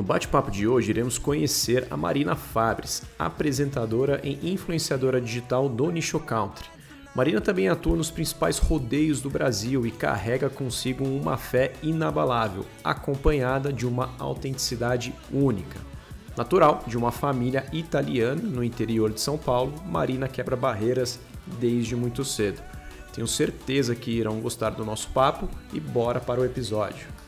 No bate-papo de hoje, iremos conhecer a Marina Fabres, apresentadora e influenciadora digital do Nicho Country. Marina também atua nos principais rodeios do Brasil e carrega consigo uma fé inabalável, acompanhada de uma autenticidade única. Natural de uma família italiana no interior de São Paulo, Marina quebra barreiras desde muito cedo. Tenho certeza que irão gostar do nosso papo e bora para o episódio.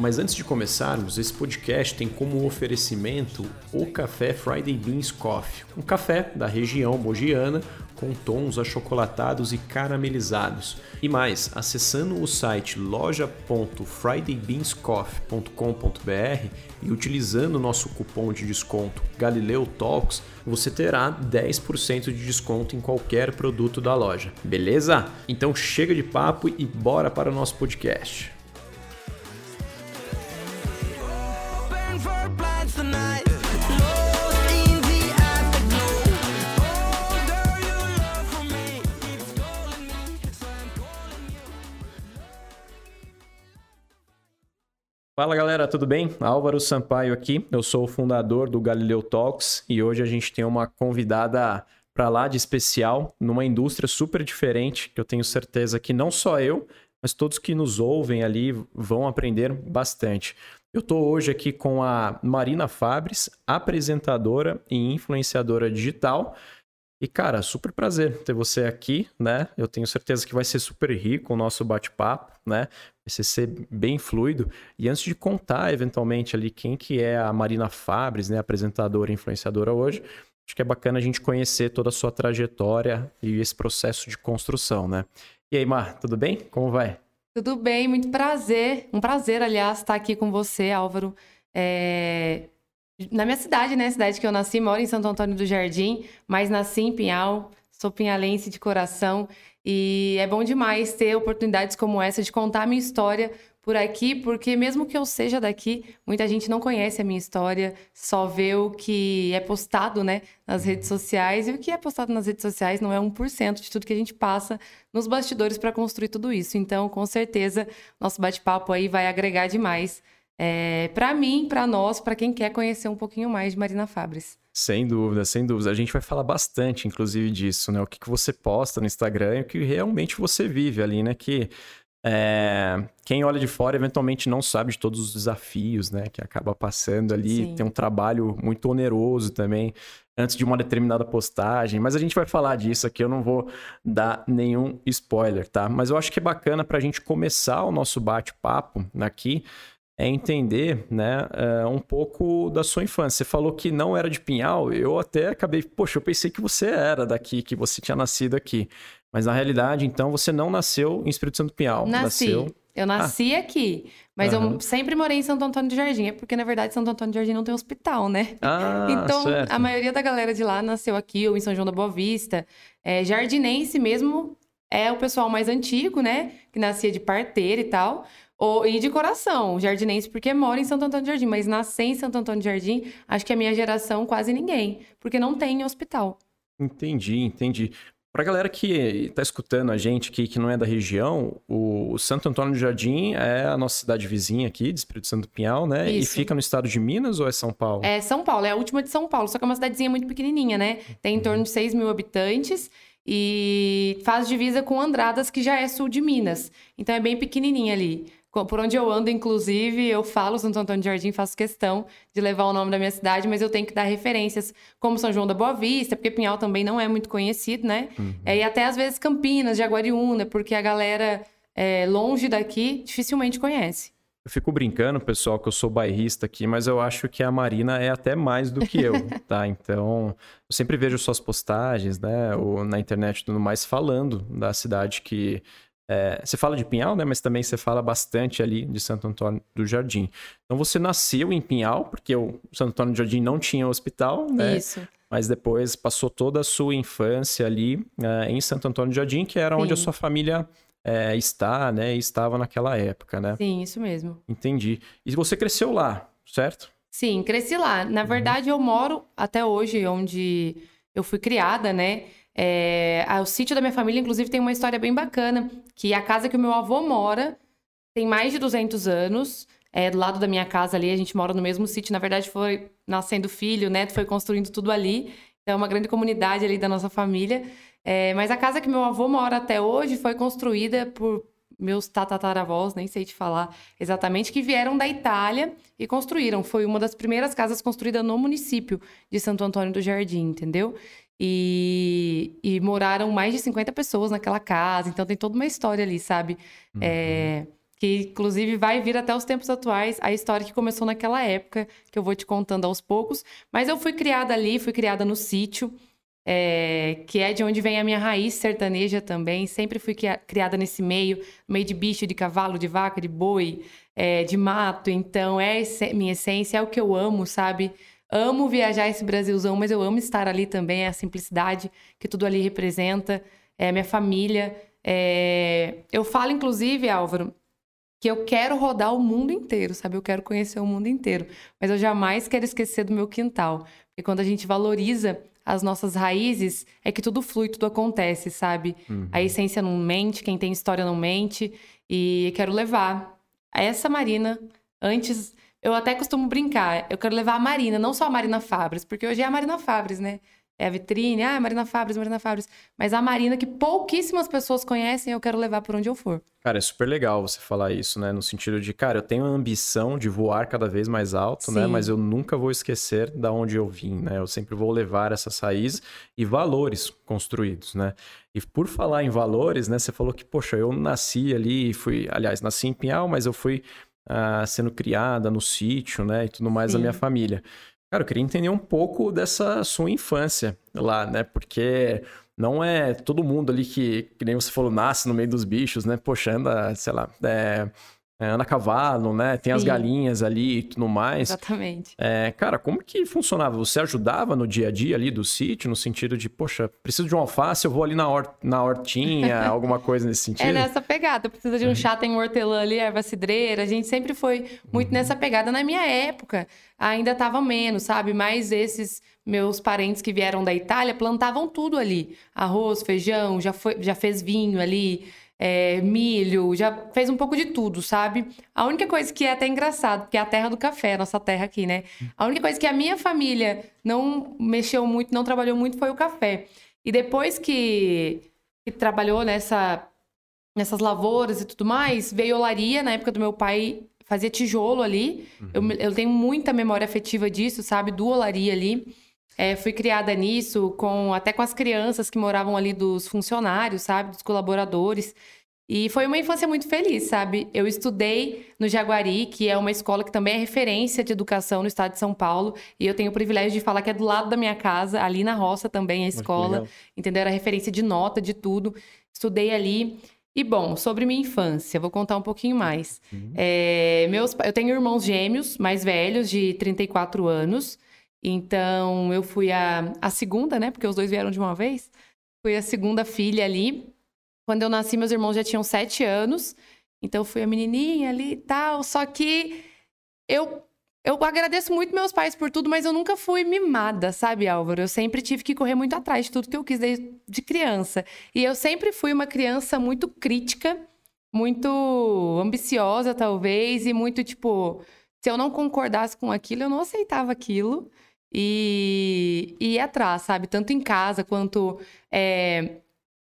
Mas antes de começarmos, esse podcast tem como oferecimento o café Friday Beans Coffee, um café da região mogiana com tons achocolatados e caramelizados. E mais, acessando o site loja.fridaybeanscoffee.com.br e utilizando o nosso cupom de desconto Galileu Talks, você terá 10% de desconto em qualquer produto da loja. Beleza? Então chega de papo e bora para o nosso podcast. Fala galera, tudo bem? Álvaro Sampaio aqui, eu sou o fundador do Galileu Talks e hoje a gente tem uma convidada para lá de especial, numa indústria super diferente, que eu tenho certeza que não só eu, mas todos que nos ouvem ali vão aprender bastante. Eu estou hoje aqui com a Marina Fabres, apresentadora e influenciadora digital. E, cara, super prazer ter você aqui, né? Eu tenho certeza que vai ser super rico o nosso bate-papo, né? Vai ser bem fluido. E antes de contar, eventualmente, ali quem que é a Marina Fabres, né? Apresentadora e influenciadora hoje, acho que é bacana a gente conhecer toda a sua trajetória e esse processo de construção, né? E aí, Mar, tudo bem? Como vai? Tudo bem, muito prazer. Um prazer, aliás, estar aqui com você, Álvaro. É na minha cidade, né? Cidade que eu nasci, moro em Santo Antônio do Jardim, mas nasci em Pinhal, sou pinhalense de coração. E é bom demais ter oportunidades como essa de contar a minha história por aqui, porque mesmo que eu seja daqui, muita gente não conhece a minha história, só vê o que é postado, né, nas redes sociais, e o que é postado nas redes sociais não é 1% de tudo que a gente passa nos bastidores para construir tudo isso. Então, com certeza, nosso bate-papo aí vai agregar demais é, para mim, para nós, para quem quer conhecer um pouquinho mais de Marina Fabres. Sem dúvida, sem dúvida. A gente vai falar bastante, inclusive, disso, né? O que, que você posta no Instagram e o que realmente você vive ali, né? Que é, quem olha de fora eventualmente não sabe de todos os desafios, né? Que acaba passando ali. Sim. Tem um trabalho muito oneroso também antes de uma determinada postagem. Mas a gente vai falar disso aqui, eu não vou dar nenhum spoiler, tá? Mas eu acho que é bacana para a gente começar o nosso bate-papo aqui é entender né, uh, um pouco da sua infância. Você falou que não era de Pinhal, eu até acabei, poxa, eu pensei que você era daqui, que você tinha nascido aqui. Mas na realidade, então, você não nasceu em Espírito Santo Pinhal. Nasci. Nasceu... Eu nasci ah. aqui, mas uhum. eu sempre morei em Santo Antônio de Jardim. É porque, na verdade, Santo Antônio de Jardim não tem hospital, né? Ah, então, certo. a maioria da galera de lá nasceu aqui ou em São João da Boa Vista. É, jardinense mesmo é o pessoal mais antigo, né? Que nascia de parteira e tal. Ou, e de coração, jardinense, porque mora em Santo Antônio de Jardim, mas nascer em Santo Antônio de Jardim, acho que a minha geração quase ninguém, porque não tem hospital. Entendi, entendi. Para a galera que está escutando a gente aqui, que não é da região, o Santo Antônio de Jardim é a nossa cidade vizinha aqui, de Espírito Santo Pinhal, né? Isso. E fica no estado de Minas ou é São Paulo? É São Paulo, é a última de São Paulo, só que é uma cidadezinha muito pequenininha, né? Tem em torno de 6 mil habitantes e faz divisa com Andradas, que já é sul de Minas. Então é bem pequenininha ali. Por onde eu ando, inclusive, eu falo Santo Antônio de Jardim, faço questão de levar o nome da minha cidade, mas eu tenho que dar referências como São João da Boa Vista, porque Pinhal também não é muito conhecido, né? Uhum. É, e até às vezes Campinas, Jaguariúna, porque a galera é, longe daqui dificilmente conhece. Eu fico brincando, pessoal, que eu sou bairrista aqui, mas eu acho que a Marina é até mais do que eu, tá? Então, eu sempre vejo suas postagens, né, ou na internet e tudo mais, falando da cidade que é, você fala de Pinhal, né? Mas também você fala bastante ali de Santo Antônio do Jardim. Então você nasceu em Pinhal, porque o Santo Antônio do Jardim não tinha hospital, né? Isso. Mas depois passou toda a sua infância ali é, em Santo Antônio do Jardim, que era Sim. onde a sua família é, está, né? E estava naquela época, né? Sim, isso mesmo. Entendi. E você cresceu lá, certo? Sim, cresci lá. Na uhum. verdade, uhum. eu moro até hoje onde eu fui criada, né? É, o sítio da minha família, inclusive, tem uma história bem bacana, que a casa que o meu avô mora tem mais de 200 anos. É, do lado da minha casa ali, a gente mora no mesmo sítio. Na verdade, foi nascendo filho, neto, foi construindo tudo ali. Então, é uma grande comunidade ali da nossa família. É, mas a casa que meu avô mora até hoje foi construída por meus tatataravós, nem sei te falar exatamente, que vieram da Itália e construíram. Foi uma das primeiras casas construídas no município de Santo Antônio do Jardim, entendeu? E, e, moraram mais de 50 pessoas naquela casa, então tem toda uma história ali, sabe? Uhum. É, que inclusive vai vir até os tempos atuais, a história que começou naquela época, que eu vou te contando aos poucos. Mas eu fui criada ali, fui criada no sítio, é, que é de onde vem a minha raiz sertaneja também. Sempre fui criada nesse meio, meio de bicho, de cavalo, de vaca, de boi, é, de mato. Então é minha essência, é o que eu amo, sabe? Amo viajar esse Brasilzão, mas eu amo estar ali também, é a simplicidade que tudo ali representa, é a minha família. É... Eu falo, inclusive, Álvaro, que eu quero rodar o mundo inteiro, sabe? Eu quero conhecer o mundo inteiro, mas eu jamais quero esquecer do meu quintal. Porque quando a gente valoriza as nossas raízes, é que tudo flui, tudo acontece, sabe? Uhum. A essência não mente, quem tem história não mente. E quero levar essa Marina antes eu até costumo brincar. Eu quero levar a Marina, não só a Marina Fabres, porque hoje é a Marina Fabres, né? É a vitrine, ah, Marina Fabres, Marina Fabres. Mas a Marina que pouquíssimas pessoas conhecem, eu quero levar por onde eu for. Cara, é super legal você falar isso, né? No sentido de, cara, eu tenho a ambição de voar cada vez mais alto, né? Sim. né? Mas eu nunca vou esquecer da onde eu vim, né? Eu sempre vou levar essas raízes e valores construídos, né? E por falar em valores, né? Você falou que, poxa, eu nasci ali, fui, aliás, nasci em Pinhal, mas eu fui uh, sendo criada no sítio, né? E tudo mais Sim. da minha família. Cara, eu queria entender um pouco dessa sua infância lá, né? Porque não é todo mundo ali que, que nem você falou, nasce no meio dos bichos, né? Poxa, anda, sei lá, é, é, anda a cavalo, né? Tem Sim. as galinhas ali e tudo mais. Exatamente. É, cara, como que funcionava? Você ajudava no dia a dia ali do sítio, no sentido de, poxa, preciso de um alface, eu vou ali na, hort na hortinha, alguma coisa nesse sentido? É nessa pegada. Precisa de um uhum. chá, tem um hortelã ali, erva cidreira. A gente sempre foi muito uhum. nessa pegada. Na minha época, ainda tava menos, sabe? Mas esses meus parentes que vieram da Itália plantavam tudo ali. Arroz, feijão, já, foi, já fez vinho ali é, milho, já fez um pouco de tudo, sabe? A única coisa que é até engraçado, porque é a terra do café, a nossa terra aqui, né? A única coisa que a minha família não mexeu muito, não trabalhou muito foi o café. E depois que, que trabalhou nessa, nessas lavouras e tudo mais, veio olaria, na época do meu pai fazia tijolo ali. Uhum. Eu, eu tenho muita memória afetiva disso, sabe? Do olaria ali. É, fui criada nisso, com até com as crianças que moravam ali dos funcionários, sabe? Dos colaboradores. E foi uma infância muito feliz, sabe? Eu estudei no Jaguari, que é uma escola que também é referência de educação no estado de São Paulo. E eu tenho o privilégio de falar que é do lado da minha casa, ali na roça também a escola. Entendeu? Era referência de nota, de tudo. Estudei ali. E bom, sobre minha infância, vou contar um pouquinho mais. Uhum. É, meus, eu tenho irmãos gêmeos, mais velhos, de 34 anos. Então, eu fui a, a segunda, né? Porque os dois vieram de uma vez. Fui a segunda filha ali. Quando eu nasci, meus irmãos já tinham sete anos. Então, fui a menininha ali e tal. Só que eu, eu agradeço muito meus pais por tudo, mas eu nunca fui mimada, sabe, Álvaro? Eu sempre tive que correr muito atrás de tudo que eu quis desde de criança. E eu sempre fui uma criança muito crítica, muito ambiciosa, talvez, e muito tipo. Se eu não concordasse com aquilo, eu não aceitava aquilo e, e ir atrás, sabe? Tanto em casa quanto é,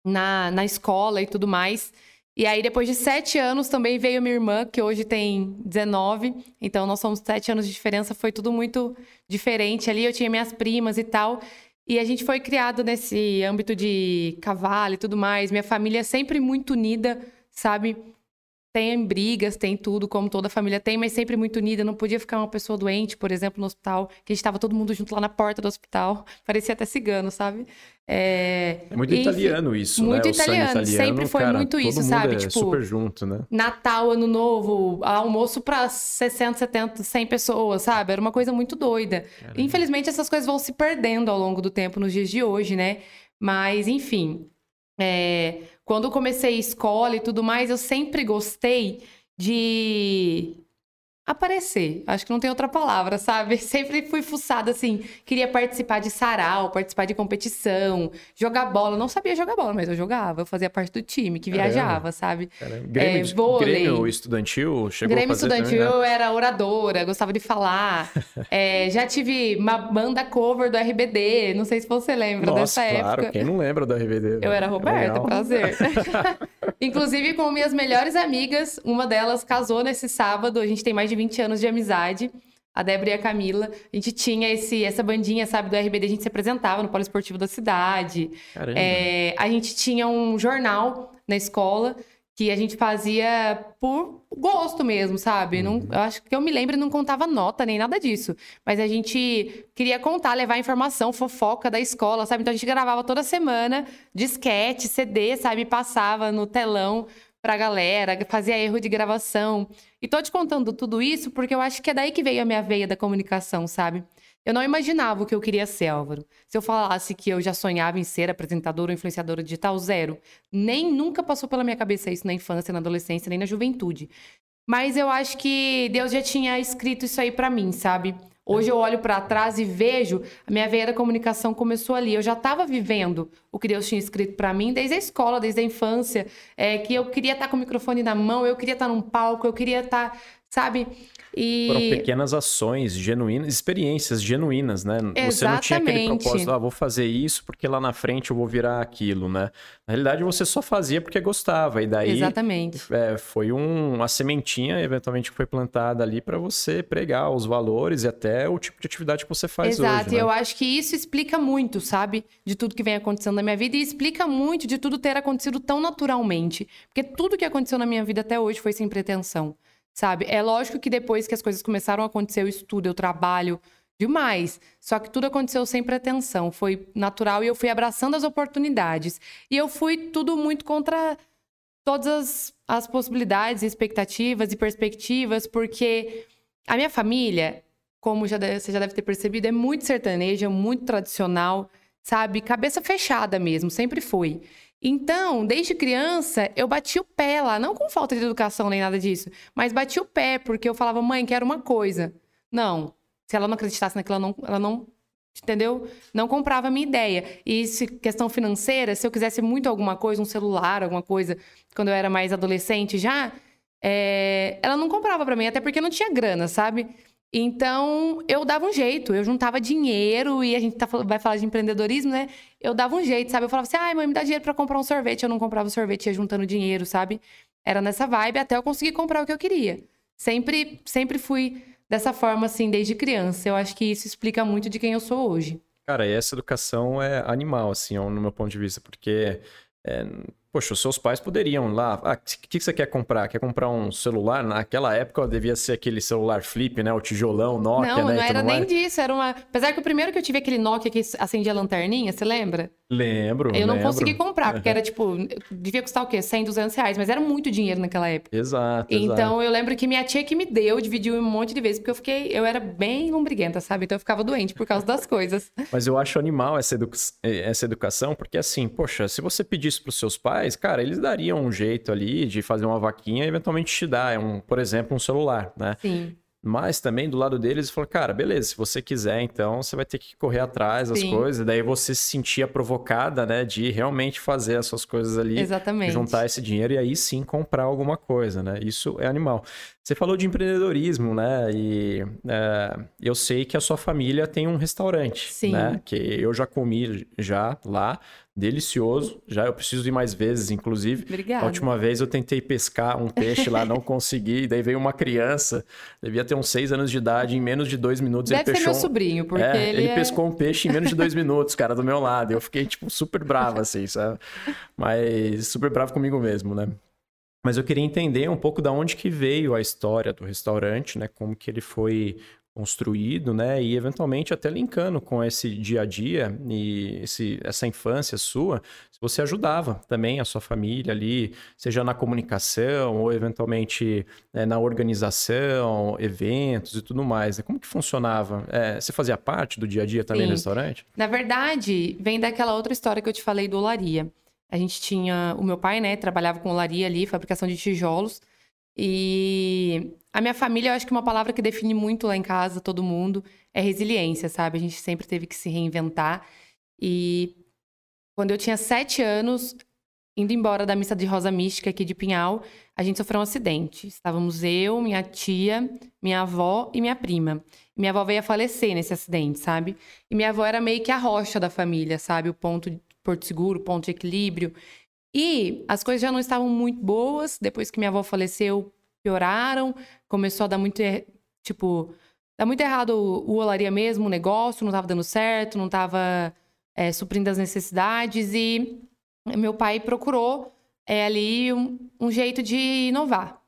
na, na escola e tudo mais. E aí, depois de sete anos, também veio minha irmã, que hoje tem 19. Então, nós somos sete anos de diferença. Foi tudo muito diferente ali. Eu tinha minhas primas e tal. E a gente foi criado nesse âmbito de cavalo e tudo mais. Minha família é sempre muito unida, sabe? Tem brigas, tem tudo, como toda família tem, mas sempre muito unida. Não podia ficar uma pessoa doente, por exemplo, no hospital, que a gente estava todo mundo junto lá na porta do hospital. Parecia até cigano, sabe? É, é muito italiano isso, muito né? italiano, italiano, sempre foi cara, muito isso, sabe? É tipo, super junto, né? Natal, Ano Novo, almoço para 60, 70, 100 pessoas, sabe? Era uma coisa muito doida. Caramba. Infelizmente, essas coisas vão se perdendo ao longo do tempo, nos dias de hoje, né? Mas, enfim, é, quando eu comecei escola e tudo mais, eu sempre gostei de aparecer. Acho que não tem outra palavra, sabe? Sempre fui fuçada assim, queria participar de sarau, participar de competição, jogar bola. Não sabia jogar bola, mas eu jogava. Eu fazia parte do time que viajava, sabe? Grêmio, é, vôlei. Grêmio estudantil chegou Grêmio estudantil também, né? eu era oradora, gostava de falar. é, já tive uma banda cover do RBD, não sei se você lembra Nossa, dessa claro. época. Quem não lembra do RBD? Eu era Roberta, prazer. Inclusive com minhas melhores amigas, uma delas casou nesse sábado, a gente tem mais de 20 anos de amizade. A Débora e a Camila, a gente tinha esse, essa bandinha, sabe, do RBD, a gente se apresentava no polo esportivo da cidade. Caramba. É, a gente tinha um jornal na escola que a gente fazia por gosto mesmo, sabe? Uhum. Não, eu acho que eu me lembro não contava nota nem nada disso. Mas a gente queria contar, levar informação, fofoca da escola, sabe? Então a gente gravava toda semana disquete, CD, sabe? Passava no telão pra galera, fazia erro de gravação. E tô te contando tudo isso porque eu acho que é daí que veio a minha veia da comunicação, sabe? Eu não imaginava o que eu queria ser, Álvaro. Se eu falasse que eu já sonhava em ser apresentadora ou influenciadora digital, zero. Nem nunca passou pela minha cabeça isso na infância, na adolescência, nem na juventude. Mas eu acho que Deus já tinha escrito isso aí para mim, sabe? Hoje eu olho para trás e vejo a minha veia da comunicação começou ali. Eu já estava vivendo o que Deus tinha escrito para mim desde a escola, desde a infância, é, que eu queria estar tá com o microfone na mão, eu queria estar tá num palco, eu queria estar, tá, sabe? E... Foram pequenas ações genuínas, experiências genuínas, né? Exatamente. Você não tinha aquele propósito, ah, vou fazer isso porque lá na frente eu vou virar aquilo, né? Na realidade, você só fazia porque gostava. E daí. Exatamente. É, foi um, uma sementinha, eventualmente, que foi plantada ali para você pregar os valores e até o tipo de atividade que você faz Exato. hoje. Exato. E né? eu acho que isso explica muito, sabe? De tudo que vem acontecendo na minha vida e explica muito de tudo ter acontecido tão naturalmente. Porque tudo que aconteceu na minha vida até hoje foi sem pretensão sabe? É lógico que depois que as coisas começaram a acontecer, eu estudo, eu trabalho demais. Só que tudo aconteceu sem pretensão, foi natural e eu fui abraçando as oportunidades. E eu fui tudo muito contra todas as, as possibilidades, expectativas e perspectivas, porque a minha família, como já deve, você já deve ter percebido, é muito sertaneja, muito tradicional, sabe? Cabeça fechada mesmo, sempre foi. Então, desde criança, eu bati o pé lá, não com falta de educação nem nada disso, mas bati o pé porque eu falava, mãe, quero uma coisa. Não, se ela não acreditasse naquilo, ela não, ela não entendeu? Não comprava a minha ideia. E se questão financeira, se eu quisesse muito alguma coisa, um celular, alguma coisa, quando eu era mais adolescente já, é... ela não comprava para mim, até porque não tinha grana, sabe? Então, eu dava um jeito, eu juntava dinheiro e a gente tá, vai falar de empreendedorismo, né? Eu dava um jeito, sabe? Eu falava assim, ai, mãe, me dá dinheiro para comprar um sorvete. Eu não comprava sorvete, ia juntando dinheiro, sabe? Era nessa vibe até eu conseguir comprar o que eu queria. Sempre, sempre fui dessa forma, assim, desde criança. Eu acho que isso explica muito de quem eu sou hoje. Cara, e essa educação é animal, assim, no meu ponto de vista, porque é, Poxa, os seus pais poderiam lá. Ah, o que, que você quer comprar? Quer comprar um celular? Naquela época devia ser aquele celular flip, né? O tijolão, Nokia, não, né? Não, era nem disso. Era uma. Apesar que o primeiro que eu tive aquele Nokia que acendia a lanterninha, você lembra? Lembro. Eu não lembro. consegui comprar, porque era tipo. Devia custar o quê? 100, 200 reais, mas era muito dinheiro naquela época. Exato. Então exato. eu lembro que minha tia que me deu, dividiu um monte de vezes, porque eu fiquei. Eu era bem lombriguenta, sabe? Então eu ficava doente por causa das coisas. Mas eu acho animal essa, edu... essa educação, porque assim, poxa, se você pedisse pros seus pais, cara, eles dariam um jeito ali de fazer uma vaquinha e eventualmente te dar, um, por exemplo, um celular, né? Sim. Mas também do lado deles falou, cara, beleza, se você quiser, então você vai ter que correr atrás das Sim. coisas. Daí você se sentia provocada, né, de realmente fazer as suas coisas ali, Exatamente. juntar esse dinheiro e aí sim comprar alguma coisa, né? Isso é animal. Você falou de empreendedorismo, né? E é, eu sei que a sua família tem um restaurante, sim. né? Que eu já comi já lá delicioso. Já eu preciso ir mais vezes, inclusive. Obrigada. A última vez eu tentei pescar um peixe lá, não consegui. Daí veio uma criança, devia ter uns seis anos de idade, em menos de dois minutos Deve ele pescou. meu sobrinho, porque é, ele, ele é... pescou um peixe em menos de dois minutos, cara, do meu lado. Eu fiquei tipo super bravo assim, sabe? Mas super bravo comigo mesmo, né? Mas eu queria entender um pouco da onde que veio a história do restaurante, né? Como que ele foi construído, né? E eventualmente até linkando com esse dia a dia e esse, essa infância sua, você ajudava também a sua família ali, seja na comunicação ou eventualmente é, na organização, eventos e tudo mais. Né? Como que funcionava? É, você fazia parte do dia a dia também Sim. no restaurante? Na verdade, vem daquela outra história que eu te falei do olaria. A gente tinha o meu pai, né? Trabalhava com olaria ali, fabricação de tijolos. E a minha família, eu acho que uma palavra que define muito lá em casa, todo mundo, é resiliência, sabe? A gente sempre teve que se reinventar. E quando eu tinha sete anos, indo embora da missa de Rosa Mística aqui de Pinhal, a gente sofreu um acidente. Estávamos eu, minha tia, minha avó e minha prima. Minha avó veio a falecer nesse acidente, sabe? E minha avó era meio que a rocha da família, sabe? O ponto de Porto Seguro, ponto de equilíbrio. E as coisas já não estavam muito boas. Depois que minha avó faleceu, pioraram. Começou a dar muito, tipo, dar muito errado o, olaria mesmo, o negócio, não estava dando certo, não estava é, suprindo as necessidades. E meu pai procurou é, ali um, um jeito de inovar.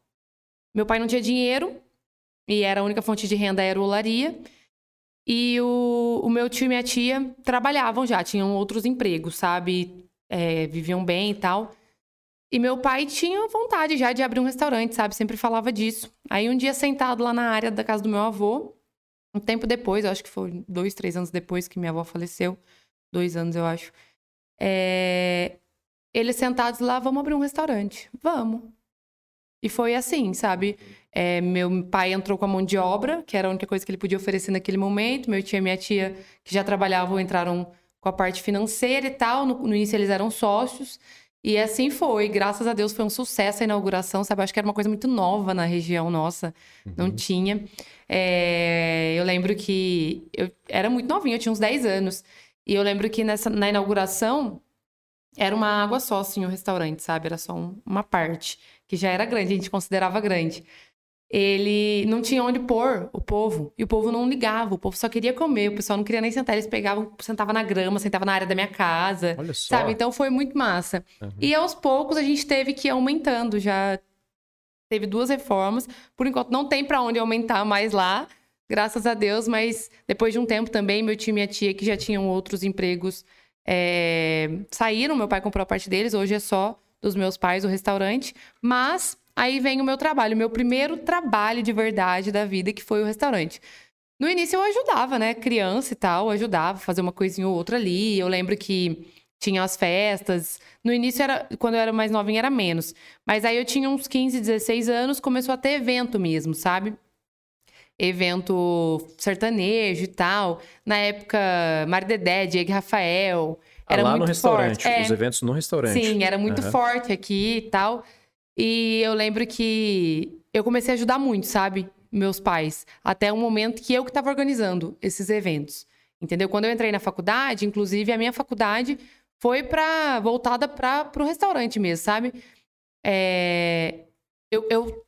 Meu pai não tinha dinheiro e era a única fonte de renda era o olaria. E o, o meu tio e minha tia trabalhavam já, tinham outros empregos, sabe? É, viviam bem e tal. E meu pai tinha vontade já de abrir um restaurante, sabe? Sempre falava disso. Aí um dia sentado lá na área da casa do meu avô, um tempo depois, acho que foi dois, três anos depois que minha avó faleceu, dois anos eu acho. É... Eles sentados lá, vamos abrir um restaurante. Vamos. E foi assim, sabe? É, meu pai entrou com a mão de obra, que era a única coisa que ele podia oferecer naquele momento. Meu tio e minha tia, que já trabalhavam, entraram com a parte financeira e tal. No, no, início eles eram sócios. E assim foi. Graças a Deus foi um sucesso a inauguração, sabe? Acho que era uma coisa muito nova na região nossa. Uhum. Não tinha. É, eu lembro que eu era muito novinha, eu tinha uns 10 anos. E eu lembro que nessa, na inauguração era uma água só, assim, o restaurante, sabe? Era só um, uma parte, que já era grande, a gente considerava grande ele não tinha onde pôr o povo. E o povo não ligava, o povo só queria comer, o pessoal não queria nem sentar. Eles pegavam, sentavam na grama, sentavam na área da minha casa. Olha só. Sabe? Então foi muito massa. Uhum. E aos poucos a gente teve que ir aumentando. Já teve duas reformas. Por enquanto não tem para onde aumentar mais lá, graças a Deus. Mas depois de um tempo também, meu tio e minha tia, que já tinham outros empregos, é... saíram. Meu pai comprou a parte deles. Hoje é só dos meus pais o restaurante. Mas Aí vem o meu trabalho, o meu primeiro trabalho de verdade da vida, que foi o restaurante. No início eu ajudava, né? Criança e tal, ajudava, fazer uma coisinha ou outra ali. Eu lembro que tinha as festas. No início, era, quando eu era mais novinha, era menos. Mas aí eu tinha uns 15, 16 anos, começou a ter evento mesmo, sabe? Evento sertanejo e tal. Na época, Mardedé, Diego Rafael. Ah, era lá muito no restaurante, forte. os é, eventos no restaurante. Sim, era muito uhum. forte aqui e tal. E eu lembro que eu comecei a ajudar muito, sabe? Meus pais. Até um momento que eu que estava organizando esses eventos. Entendeu? Quando eu entrei na faculdade, inclusive, a minha faculdade foi para voltada para o restaurante mesmo, sabe? É, eu, eu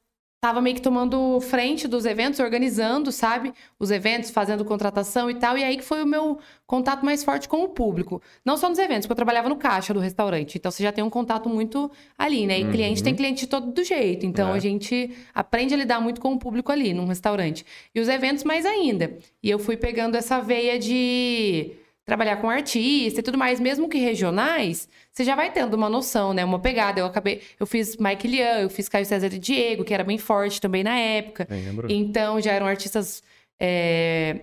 tava meio que tomando frente dos eventos, organizando, sabe? Os eventos, fazendo contratação e tal. E aí que foi o meu contato mais forte com o público. Não só nos eventos, porque eu trabalhava no caixa do restaurante. Então você já tem um contato muito ali, né? E uhum. cliente tem cliente de todo do jeito. Então é. a gente aprende a lidar muito com o público ali, num restaurante. E os eventos mais ainda. E eu fui pegando essa veia de trabalhar com artista e tudo mais, mesmo que regionais, você já vai tendo uma noção, né? Uma pegada. Eu acabei, eu fiz Mike Lian, eu fiz Caio César e Diego, que era bem forte também na época. Então já eram artistas é,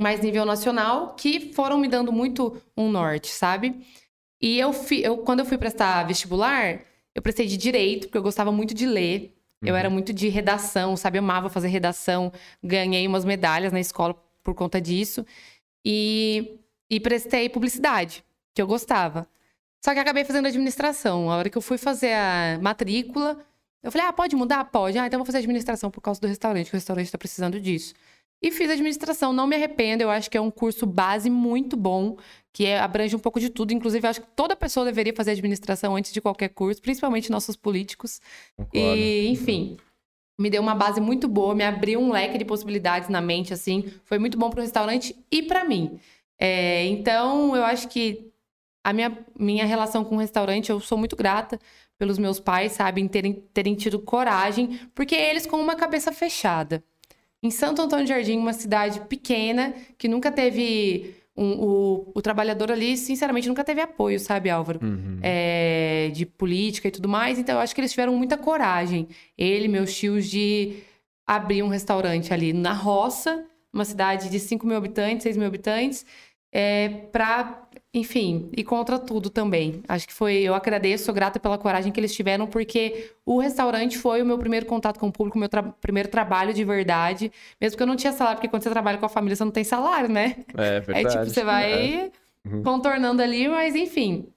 mais nível nacional que foram me dando muito um norte, sabe? E eu, fi, eu quando eu fui prestar vestibular, eu prestei de direito, porque eu gostava muito de ler. Uhum. Eu era muito de redação, sabe? Eu amava fazer redação. Ganhei umas medalhas na escola por conta disso. E e prestei publicidade, que eu gostava. Só que acabei fazendo administração. A hora que eu fui fazer a matrícula, eu falei, ah, pode mudar? Pode. Ah, então vou fazer administração por causa do restaurante, que o restaurante está precisando disso. E fiz administração, não me arrependo, eu acho que é um curso base muito bom, que é, abrange um pouco de tudo. Inclusive, eu acho que toda pessoa deveria fazer administração antes de qualquer curso, principalmente nossos políticos. Concordo. E, enfim, me deu uma base muito boa, me abriu um leque de possibilidades na mente, assim. Foi muito bom para o restaurante e para mim. É, então, eu acho que a minha, minha relação com o restaurante, eu sou muito grata pelos meus pais, sabe, em terem, terem tido coragem, porque eles com uma cabeça fechada. Em Santo Antônio de Jardim, uma cidade pequena, que nunca teve. Um, o, o trabalhador ali, sinceramente, nunca teve apoio, sabe, Álvaro? Uhum. É, de política e tudo mais. Então, eu acho que eles tiveram muita coragem. Ele, meus tios, de abrir um restaurante ali na roça, uma cidade de 5 mil habitantes, 6 mil habitantes, é, para, enfim, e contra tudo também. Acho que foi, eu agradeço, sou grata pela coragem que eles tiveram, porque o restaurante foi o meu primeiro contato com o público, meu tra primeiro trabalho de verdade, mesmo que eu não tinha salário, porque quando você trabalha com a família, você não tem salário, né? É verdade. É tipo, você vai É. Uhum. contornando ali, mas enfim,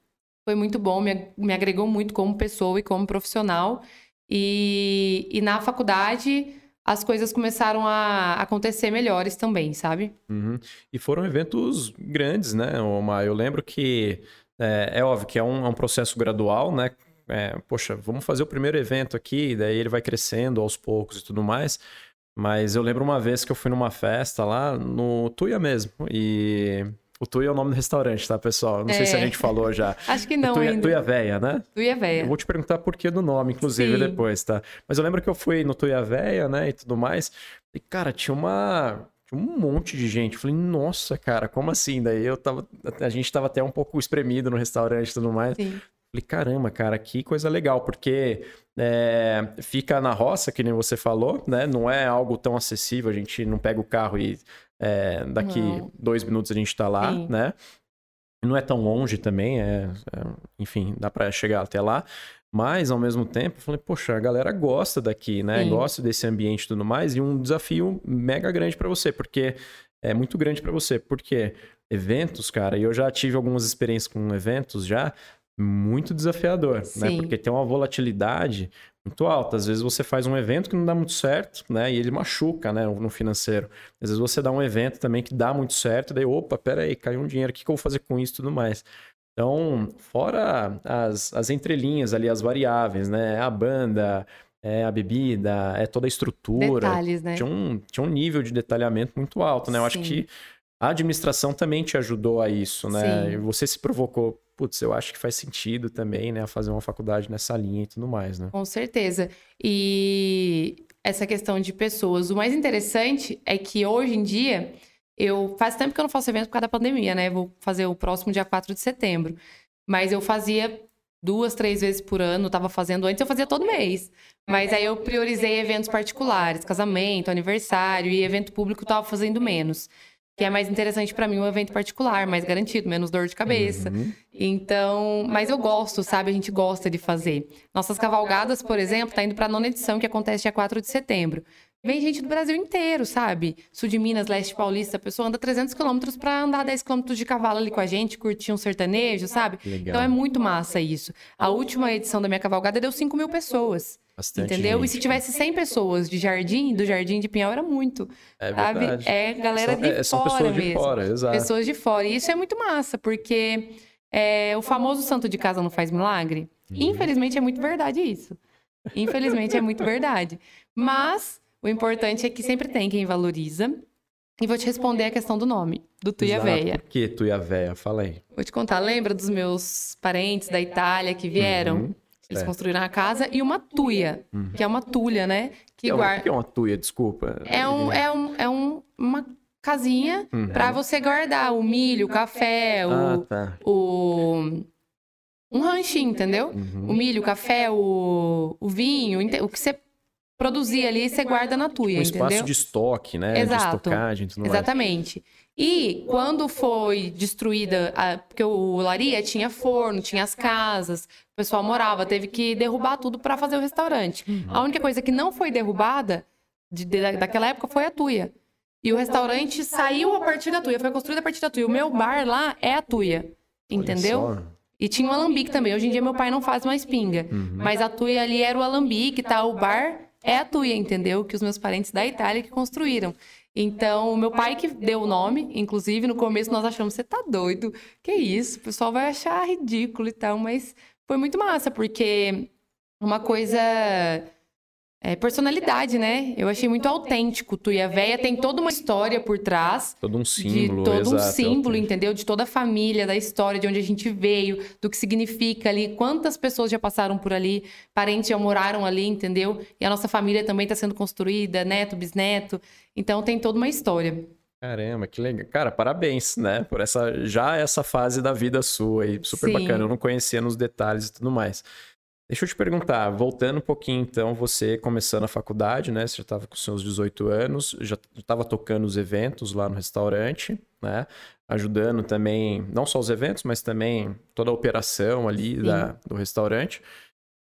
foi muito bom, me, me agregou muito como pessoa e como profissional. E, e na faculdade as coisas começaram a acontecer melhores também, sabe? Uhum. E foram eventos grandes, né, Omar? Eu lembro que é, é óbvio que é um, é um processo gradual, né? É, poxa, vamos fazer o primeiro evento aqui, daí ele vai crescendo aos poucos e tudo mais. Mas eu lembro uma vez que eu fui numa festa lá no Tuia mesmo. E o Tuia é o nome do restaurante, tá, pessoal? Não sei se a É. gente falou já. Acho que não Tuia, ainda. Tuia Véia, né? Tuia Véia. Eu vou te perguntar por que do nome, inclusive, Sim. depois, tá? Mas eu lembro que eu fui no Tuia Véia, né, e tudo mais. E, cara, tinha uma. Tinha um monte de gente. Eu falei, nossa, cara, como assim? Daí eu tava. A gente tava até um pouco espremido no restaurante e tudo mais. Sim. Falei, caramba, cara, que coisa legal, porque é, fica na roça, que nem você falou, né? Não é algo tão acessível, a gente não pega o carro e é, daqui Não. dois minutos a gente tá lá, Sim. né? Não é tão longe também, é, é, enfim, dá pra chegar até lá. Mas, ao mesmo tempo, eu falei, poxa, a galera gosta daqui, né? Sim. Gosta desse ambiente e tudo mais. E um desafio mega grande pra você, porque é muito grande pra você. Porque eventos, cara, e eu já tive algumas experiências com eventos já, muito desafiador, né? Sim. Porque tem uma volatilidade muito alta. Às vezes você faz um evento que não dá muito certo, né? E ele machuca, né? No financeiro. Às vezes você dá um evento também que dá muito certo, daí, opa, peraí, caiu um dinheiro, o que que eu vou fazer com isso e tudo mais? Então, fora as, as entrelinhas ali, as variáveis, né? A banda, é a bebida, é toda a estrutura. Detalhes, né? Tinha um, tinha um nível de detalhamento muito alto, né? Eu acho Sim. que a administração também te ajudou a isso, né? Sim. E você se provocou, putz, eu acho que faz sentido também, né? Fazer uma faculdade nessa linha e tudo mais, né? Com certeza. E essa questão de pessoas. O mais interessante é que hoje em dia, eu faz tempo que eu não faço evento por causa da pandemia, né? Vou fazer o próximo dia 4 de setembro. Mas eu fazia duas, três vezes por ano, tava fazendo antes, eu fazia todo mês. Mas aí eu priorizei eventos particulares, casamento, aniversário e evento público eu tava fazendo menos. Que é mais interessante pra mim um evento particular, mais garantido, menos dor de cabeça. Uhum. Então, mas eu gosto, sabe? A gente gosta de fazer. Nossas cavalgadas, por exemplo, tá indo pra nona edição, que acontece dia 4 de setembro. Vem gente do Brasil inteiro, sabe? Sul de Minas, leste paulista, a pessoa anda 300 quilômetros pra andar 10 quilômetros de cavalo ali com a gente, curtir um sertanejo, sabe? Legal. Então é muito massa isso. A última edição da minha cavalgada deu 5 mil pessoas, Bastante entendeu? E gente. se tivesse 100 pessoas de jardim, do Jardim de Pinhal, era muito, É sabe? verdade. É galera são, de é, são fora pessoas de mesmo fora, exato. pessoas de fora. E isso é muito massa, porque é, o famoso santo de casa não faz milagre. Uhum. Infelizmente é muito verdade isso. Infelizmente é muito verdade. Mas o importante é que sempre tem quem valoriza. E vou te responder a questão do nome, do Tuia. Véia. Por que Tuia Véia? Fala aí. Vou te contar, lembra dos meus parentes da Itália que vieram? Uhum, Eles certo. construíram a casa e uma tuia, Uhum. que é uma tulha, né? Que Que é, um, guarda. que é uma tuia, desculpa. É, um, é, um, é um, uma casinha Uhum. pra você guardar o milho, o café, o, Ah, tá. o um ranchinho, entendeu? Uhum. O milho, o café, o, o vinho, o que você produzir ali, você guarda na tuia, Um espaço entendeu? de estoque, né? Exato. De estocagem tudo mais. E quando foi destruída, a- porque o Laria tinha forno, tinha as casas, o pessoal morava, teve que derrubar tudo para fazer o restaurante. Uhum. A única coisa que não foi derrubada de- de- daquela época foi a tuia. E o restaurante saiu a partir da tuia, foi construído a partir da tuia. O meu bar lá é a tuia, entendeu? E tinha um alambique também. Hoje em dia meu pai não faz mais pinga. Uhum. Mas a tuia ali era o alambique, tá? O bar é a tuia, entendeu? Que os meus parentes da Itália que construíram. Então, meu pai que deu o nome, inclusive, no começo nós achamos, você tá doido? Que isso? O pessoal vai achar ridículo e tal, mas foi muito massa, porque uma coisa é, personalidade, né? Eu achei muito autêntico. Tu e a véia tem toda uma história por trás. Todo um símbolo, De todo exato, um é símbolo, autêntico. entendeu? De toda a família, da história, de onde a gente veio, do que significa ali, quantas pessoas já passaram por ali, parentes já moraram ali, entendeu? E a nossa família também está sendo construída, neto, bisneto. Então tem toda uma história. Caramba, que legal. Cara, parabéns, né? Por essa já essa fase da vida sua aí, super Sim. bacana. Eu não conhecia nos detalhes e tudo mais. Deixa eu te perguntar, voltando um pouquinho então, você começando a faculdade, né? Você já estava com seus 18 anos, já estava tocando os eventos lá no restaurante, né? Ajudando também, não só os eventos, mas também toda a operação ali da, do restaurante.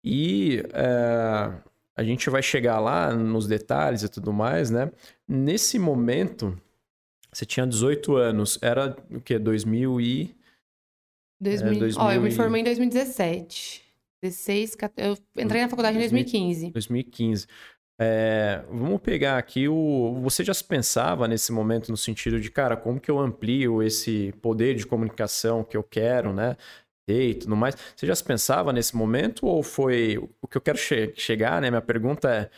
E é, a gente vai chegar lá nos detalhes e tudo mais, né? Nesse momento, você tinha 18 anos, era o quê? 2000 e... 2000... 2000 Ó, eu me formei em 2017. 16, 14... Eu entrei na faculdade em 2000. 2015. 2015. É, vamos pegar aqui o. Você já se pensava nesse momento no sentido de, cara, como que eu amplio esse poder de comunicação que eu quero, né? E tudo mais. Você já se pensava nesse momento ou foi. O que eu quero che- chegar, né? Minha pergunta é.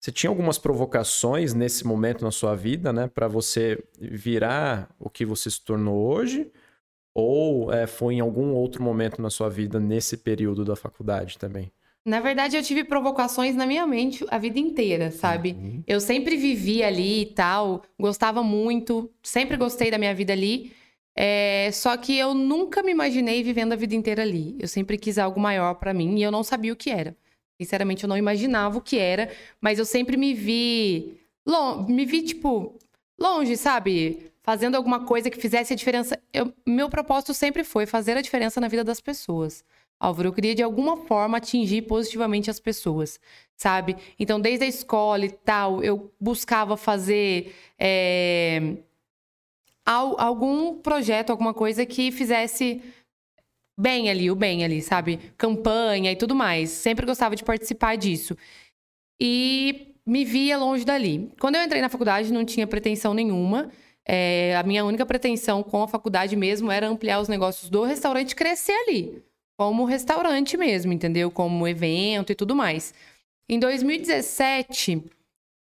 Você tinha algumas provocações nesse momento na sua vida, né? Para você virar o que você se tornou hoje? Ou é, foi em algum outro momento na sua vida nesse período da faculdade também? Na verdade, eu tive provocações na minha mente a vida inteira, sabe? Uhum. Eu sempre vivi ali e tal, gostava muito, sempre gostei da minha vida ali. É, só que eu nunca me imaginei vivendo a vida inteira ali. Eu sempre quis algo maior pra mim e eu não sabia o que era. Sinceramente, eu não imaginava o que era, mas eu sempre me vi. lon- Me vi, tipo, longe, sabe? Fazendo alguma coisa que fizesse a diferença. Eu- meu propósito sempre foi fazer a diferença na vida das pessoas. Álvaro, eu queria de alguma forma atingir positivamente as pessoas, sabe? Então, desde a escola e tal, eu buscava fazer é, al- algum projeto, alguma coisa que fizesse bem ali, o bem ali, sabe? Campanha e tudo mais. Sempre gostava de participar disso. E me via longe dali. Quando eu entrei na faculdade, não tinha pretensão nenhuma. É, a minha única pretensão com a faculdade mesmo era ampliar os negócios do restaurante crescer ali. Como restaurante mesmo, entendeu? Como evento e tudo mais. Em 2017,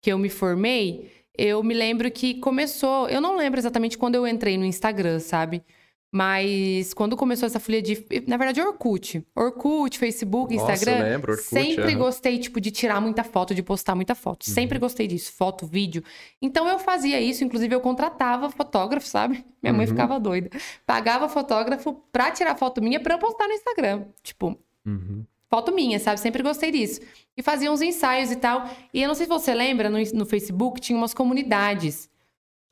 que eu me formei, eu me lembro que começou. Eu não lembro exatamente quando eu entrei no Instagram, sabe? Mas quando começou essa folha de. Na verdade, Orkut. Orkut, Facebook, Nossa, Instagram. eu lembro, Orkut, sempre aham. gostei, tipo, de tirar muita foto, de postar muita foto. Uhum. Sempre gostei disso, foto, vídeo. Então eu fazia isso, inclusive eu contratava fotógrafo, sabe? Minha mãe Uhum. ficava doida. Pagava fotógrafo pra tirar foto minha pra eu postar no Instagram. Tipo, Uhum. foto minha, sabe? Sempre gostei disso. E fazia uns ensaios e tal. E eu não sei se você lembra, no, no Facebook tinha umas comunidades.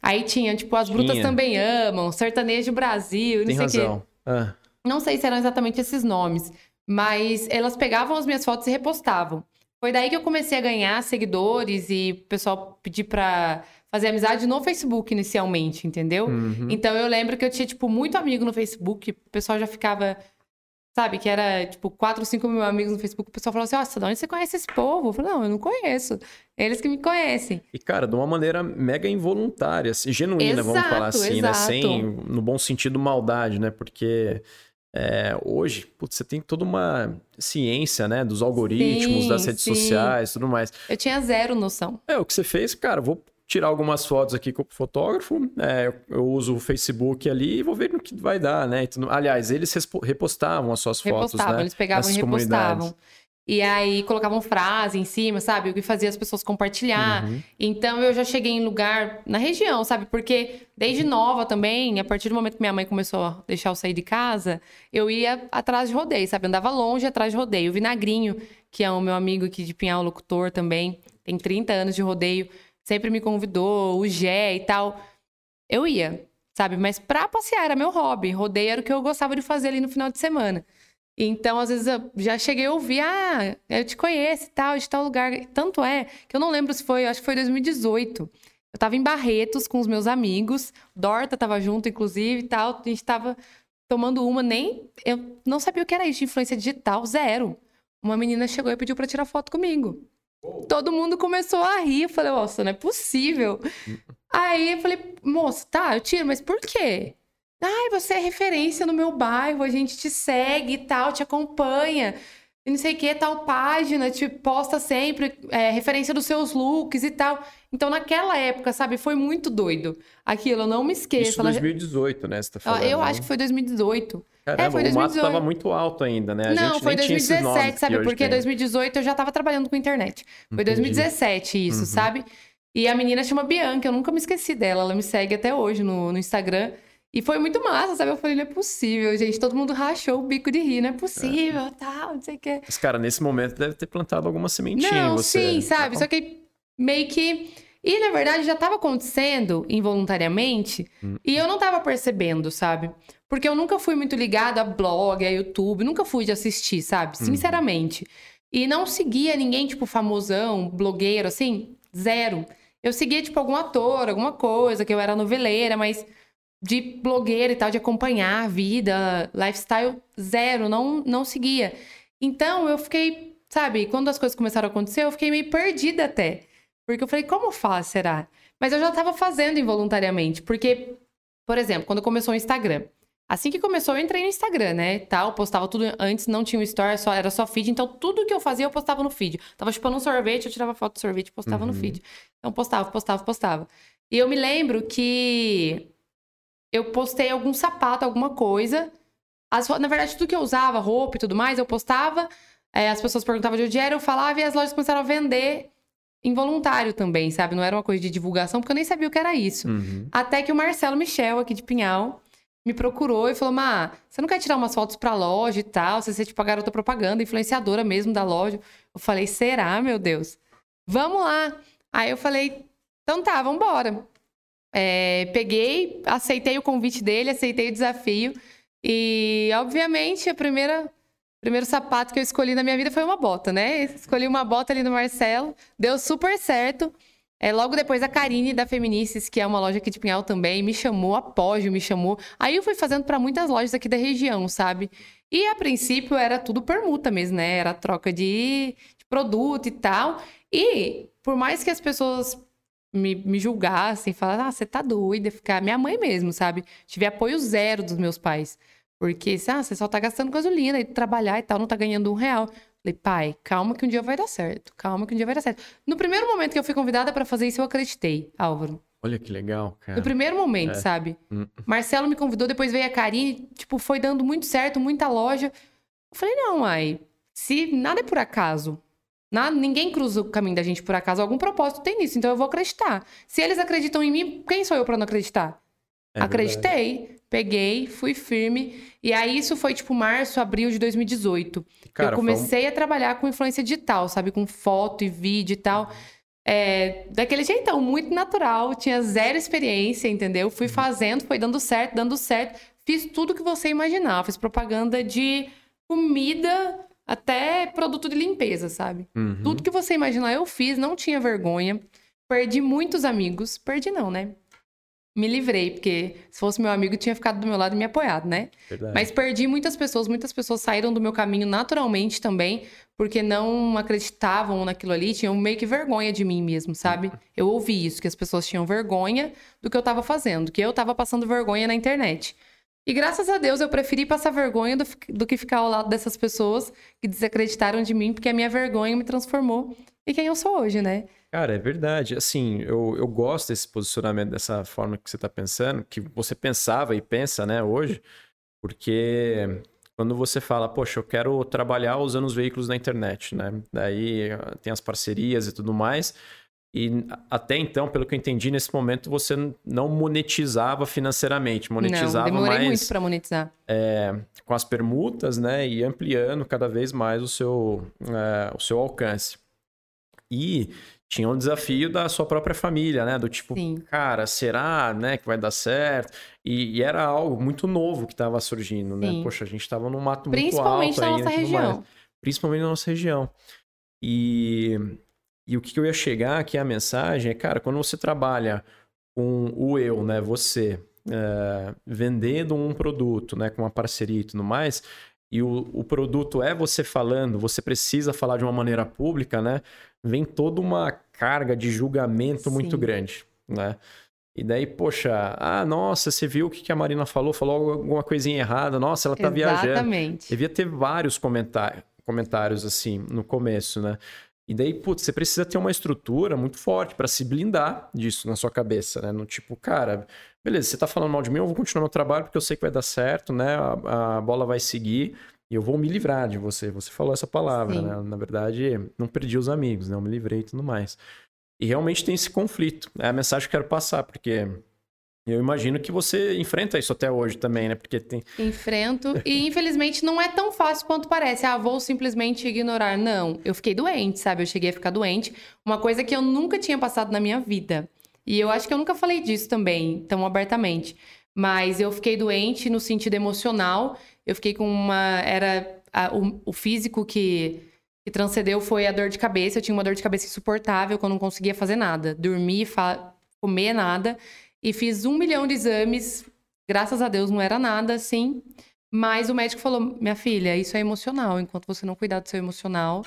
Aí tinha, tipo, as brutas Tinha. também amam, sertanejo Brasil, Tem não sei o quê. Ah, Não sei se eram exatamente esses nomes, mas elas pegavam as minhas fotos e repostavam. Foi daí que eu comecei a ganhar seguidores e o pessoal pedir pra fazer amizade no Facebook inicialmente, entendeu? uhum. Então eu lembro que eu tinha, tipo, muito amigo no Facebook, o pessoal já ficava. Sabe, que era, tipo, 4, 5 mil amigos no Facebook. O pessoal falava assim: Nossa, de onde você conhece esse povo? Eu falei: Não, eu não conheço. Eles que me conhecem. E, cara, de uma maneira mega involuntária, assim, genuína, vamos Exato, falar assim, né? exato. Sem, no bom sentido, maldade, né? Porque é, hoje, putz, você tem toda uma ciência, né? Dos algoritmos, Sim, das redes sim. sociais tudo mais. Eu tinha zero noção. É, o que você fez, cara, vou tirar algumas fotos aqui com o fotógrafo, é, eu- eu uso o Facebook ali e vou ver no que vai dar, né? E tudo- Aliás, eles repostavam as suas fotos, repostavam, né? eles pegavam Nessas e repostavam. E aí colocavam frase em cima, sabe? O que fazia as pessoas compartilhar. Uhum. Então eu já cheguei em lugar na região, sabe? Porque desde nova também, a partir do momento que minha mãe começou a deixar eu sair de casa, eu ia atrás de rodeio, sabe? Andava longe atrás de rodeio. O Vinagrinho, que é o meu amigo aqui de Pinhal, locutor também, tem 30 anos de rodeio, sempre me convidou, o Gé e tal. Eu ia, sabe? Mas pra passear era meu hobby. Rodeio era o que eu gostava de fazer ali no final de semana. Então, às vezes, eu já cheguei a ouvir, ah, eu te conheço e tal, de tal lugar. Tanto é que eu não lembro se foi, acho que foi 2018. Eu tava em Barretos com os meus amigos, Dorta tava junto, inclusive, e tal. A gente tava tomando uma, nem. Eu não sabia o que era isso de influência digital, zero. Uma menina chegou e pediu pra tirar foto comigo. Todo mundo começou a rir. Eu falei, nossa, não é possível. Aí eu falei, moça, tá, eu tiro, mas por quê? Ai, você é referência no meu bairro, a gente te segue e tal, te acompanha. e não sei o que, tal página, te posta sempre é, referência dos seus looks e tal. Então, naquela época, sabe, foi muito doido. Aquilo, eu não me esqueço. Isso 2018, né, você tá falando. Eu acho que foi 2018. Caramba, é, foi 2018. o mato estava muito alto ainda, né? A não, foi 2017, sabe? Porque 2018 eu já estava trabalhando com internet. Foi Entendi. 2017 isso, uhum. sabe? E a menina chama Bianca, eu nunca me esqueci dela. Ela me segue até hoje no, no Instagram. E foi muito massa, sabe? Eu falei, não é possível, gente. Todo mundo rachou o bico de rir, não é possível, é. tal, não sei o quê. Mas, cara, nesse momento deve ter plantado alguma sementinha não, em você. Sim, sabe? Só que meio que. E, na verdade, já estava acontecendo involuntariamente hum. e eu não estava percebendo, sabe? Porque eu nunca fui muito ligada a blog, a YouTube, nunca fui de assistir, sabe? Uhum. Sinceramente. E não seguia ninguém, tipo, famosão, blogueiro, assim, zero. Eu seguia, tipo, algum ator, alguma coisa, que eu era noveleira, mas de blogueira e tal, de acompanhar a vida, lifestyle, zero, não, não seguia. Então eu fiquei, sabe, quando as coisas começaram a acontecer, eu fiquei meio perdida até. Porque eu falei, como faz, será? Mas eu já estava fazendo involuntariamente. Porque, por exemplo, quando começou o Instagram. Assim que começou, eu entrei no Instagram, né? Tal, postava tudo. Antes não tinha um story, só, era só feed. Então, tudo que eu fazia, eu postava no feed. Tava chupando um sorvete, eu tirava foto do sorvete e postava uhum. no feed. Então, postava, postava, postava. E eu me lembro que eu postei algum sapato, alguma coisa. As, na verdade, tudo que eu usava, roupa e tudo mais, eu postava. É, as pessoas perguntavam de onde era, eu falava e as lojas começaram a vender involuntário também, sabe? Não era uma coisa de divulgação, porque eu nem sabia o que era isso. Uhum. Até que o Marcelo Michel, aqui de Pinhal, me procurou e falou: Má, você não quer tirar umas fotos pra loja e tal? Você ser tipo a garota propaganda, influenciadora mesmo da loja. Eu falei: será, meu Deus? Vamos lá. Aí eu falei: então tá, vambora. É, peguei, aceitei o convite dele, aceitei o desafio. E, obviamente, a primeira primeiro sapato que eu escolhi na minha vida foi uma bota, né? Escolhi uma bota ali no Marcelo, deu super certo. É, logo depois, a Karine da Feminices, que é uma loja aqui de Pinhal também, me chamou, a Pógio me chamou. Aí eu fui fazendo para muitas lojas aqui da região, sabe? E a princípio era tudo permuta mesmo, né? Era troca de, de produto e tal. E por mais que as pessoas me, me julgassem, falassem, ah, você tá doida, ficar. Minha mãe mesmo, sabe? Tive apoio zero dos meus pais. Porque, ah, você só tá gastando gasolina e trabalhar e tal, não tá ganhando um real. Falei, pai, calma que um dia vai dar certo. Calma que um dia vai dar certo. No primeiro momento que eu fui convidada para fazer isso, eu acreditei, Álvaro. Olha que legal, cara. No primeiro momento, é. sabe? Hum. Marcelo me convidou, depois veio a Karine, tipo, foi dando muito certo, muita loja. Eu falei, não, mãe, se nada é por acaso, nada, ninguém cruza o caminho da gente por acaso, algum propósito tem nisso, então eu vou acreditar. Se eles acreditam em mim, quem sou eu para não acreditar? É Acreditei, verdade. peguei, fui firme. E aí isso foi tipo março, abril de 2018. Cara, eu comecei um... a trabalhar com influência digital, sabe? Com foto e vídeo e tal. É, daquele jeitão, muito natural, tinha zero experiência, entendeu? Fui uhum. fazendo, foi dando certo, dando certo. Fiz tudo que você imaginar. Fiz propaganda de comida até produto de limpeza, sabe? Uhum. Tudo que você imaginar eu fiz, não tinha vergonha. Perdi muitos amigos. Perdi não, né? me livrei, porque se fosse meu amigo, tinha ficado do meu lado e me apoiado, né? Verdade. Mas perdi muitas pessoas, muitas pessoas saíram do meu caminho naturalmente também, porque não acreditavam naquilo ali, tinham meio que vergonha de mim mesmo, sabe? Eu ouvi isso, que as pessoas tinham vergonha do que eu tava fazendo, que eu tava passando vergonha na internet. E graças a Deus eu preferi passar vergonha do, do que ficar ao lado dessas pessoas que desacreditaram de mim, porque a minha vergonha me transformou em quem eu sou hoje, né? Cara, é verdade. Assim, eu, eu gosto desse posicionamento, dessa forma que você está pensando, que você pensava e pensa, né, hoje, porque quando você fala, poxa, eu quero trabalhar usando os veículos da internet, né? Daí ah, tem as parcerias e tudo mais. E até então, pelo que eu entendi, nesse momento você não monetizava financeiramente, monetizava não, demorei mais. muito para monetizar. É, com as permutas, né? E ampliando cada vez mais o seu, é, o seu alcance. E tinha um desafio da sua própria família, né? Do tipo, Sim. cara, será, né, que vai dar certo? E, e era algo muito novo que estava surgindo, né? Sim. Poxa, a gente estava num mato muito alto Principalmente na nossa região. Mais. Principalmente na nossa região. E, e o que eu ia chegar aqui, a mensagem é, cara, quando você trabalha com o eu, né, você, é, vendendo um produto, né, com uma parceria e tudo mais, e o, o produto é você falando, você precisa falar de uma maneira pública, né? Vem toda uma carga de julgamento Sim. muito grande, né? E daí, poxa, ah, nossa, você viu o que a Marina falou? Falou alguma coisinha errada. Nossa, ela tá Exatamente. viajando. Devia ter vários comentários, comentários assim no começo, né? E daí, putz, você precisa ter uma estrutura muito forte para se blindar disso na sua cabeça, né? No tipo, cara, beleza, você tá falando mal de mim, eu vou continuar meu trabalho porque eu sei que vai dar certo, né? A, a bola vai seguir e eu vou me livrar de você. Você falou essa palavra, Sim. né? Na verdade, não perdi os amigos, né? Eu me livrei e tudo mais. E realmente tem esse conflito. É a mensagem que eu quero passar, porque eu imagino que você enfrenta isso até hoje também, né? Porque tem. Enfrento. E infelizmente não é tão fácil quanto parece. Ah, vou simplesmente ignorar. Não. Eu fiquei doente, sabe? Eu cheguei a ficar doente. Uma coisa que eu nunca tinha passado na minha vida. E eu acho que eu nunca falei disso também, tão abertamente. Mas eu fiquei doente no sentido emocional. Eu fiquei com uma. Era. A, o, o físico que que transcendeu foi a dor de cabeça. Eu tinha uma dor de cabeça insuportável, que eu não conseguia fazer nada. Dormir, comer nada. E fiz um milhão de exames. Graças a Deus não era nada assim. Mas o médico falou: minha filha, isso é emocional. Enquanto você não cuidar do seu emocional,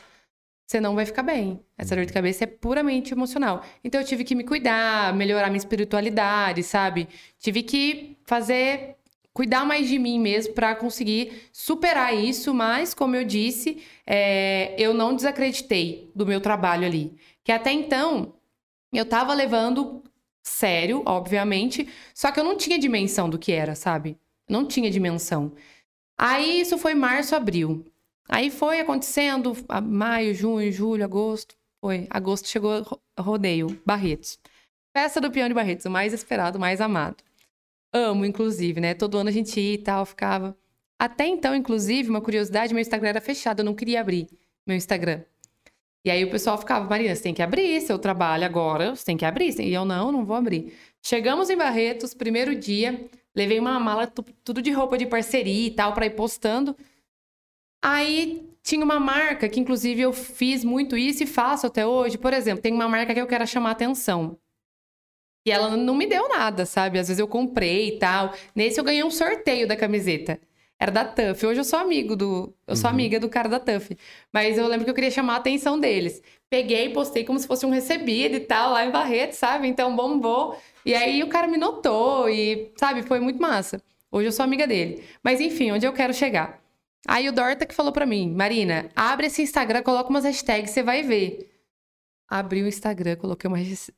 você não vai ficar bem. Essa dor de uhum. cabeça é puramente emocional. Então eu tive que me cuidar, melhorar minha espiritualidade, sabe? Tive que fazer cuidar mais de mim mesmo para conseguir superar isso, mas como eu disse, é, eu não desacreditei do meu trabalho ali, que até então eu estava levando sério, obviamente, só que eu não tinha dimensão do que era, sabe? Não tinha dimensão. Aí isso foi março, abril. Aí foi acontecendo, maio, junho, julho, agosto. Foi. Agosto chegou rodeio, Barretos. Festa do Peão de Barretos, o mais esperado, o mais amado. Amo, inclusive, né? Todo ano a gente ia e tal, ficava. Até então, inclusive, uma curiosidade, meu Instagram era fechado, eu não queria abrir meu Instagram. E aí o pessoal ficava, Marina, você tem que abrir seu trabalho agora, você tem que abrir. E eu, não, não vou abrir. Chegamos em Barretos, primeiro dia, levei uma mala, tudo de roupa de parceria e tal, para ir postando. Aí tinha uma marca que, inclusive, eu fiz muito isso e faço até hoje. Por exemplo, tem uma marca que eu quero chamar atenção. E ela não me deu nada, sabe? Às vezes eu comprei e tal. Nesse eu ganhei um sorteio da camiseta. Era da Tuff. Hoje eu sou amigo do. Eu sou uhum. amiga do cara da Tuff. Mas eu lembro que eu queria chamar a atenção deles. Peguei e postei como se fosse um recebido e tal, lá em Barreto, sabe? Então bombou. E aí o cara me notou e, sabe, foi muito massa. Hoje eu sou amiga dele. Mas enfim, onde eu quero chegar? Aí o Dorta que falou para mim, Marina, abre esse Instagram, coloca umas hashtags, você vai ver. Abri o Instagram, coloquei umas,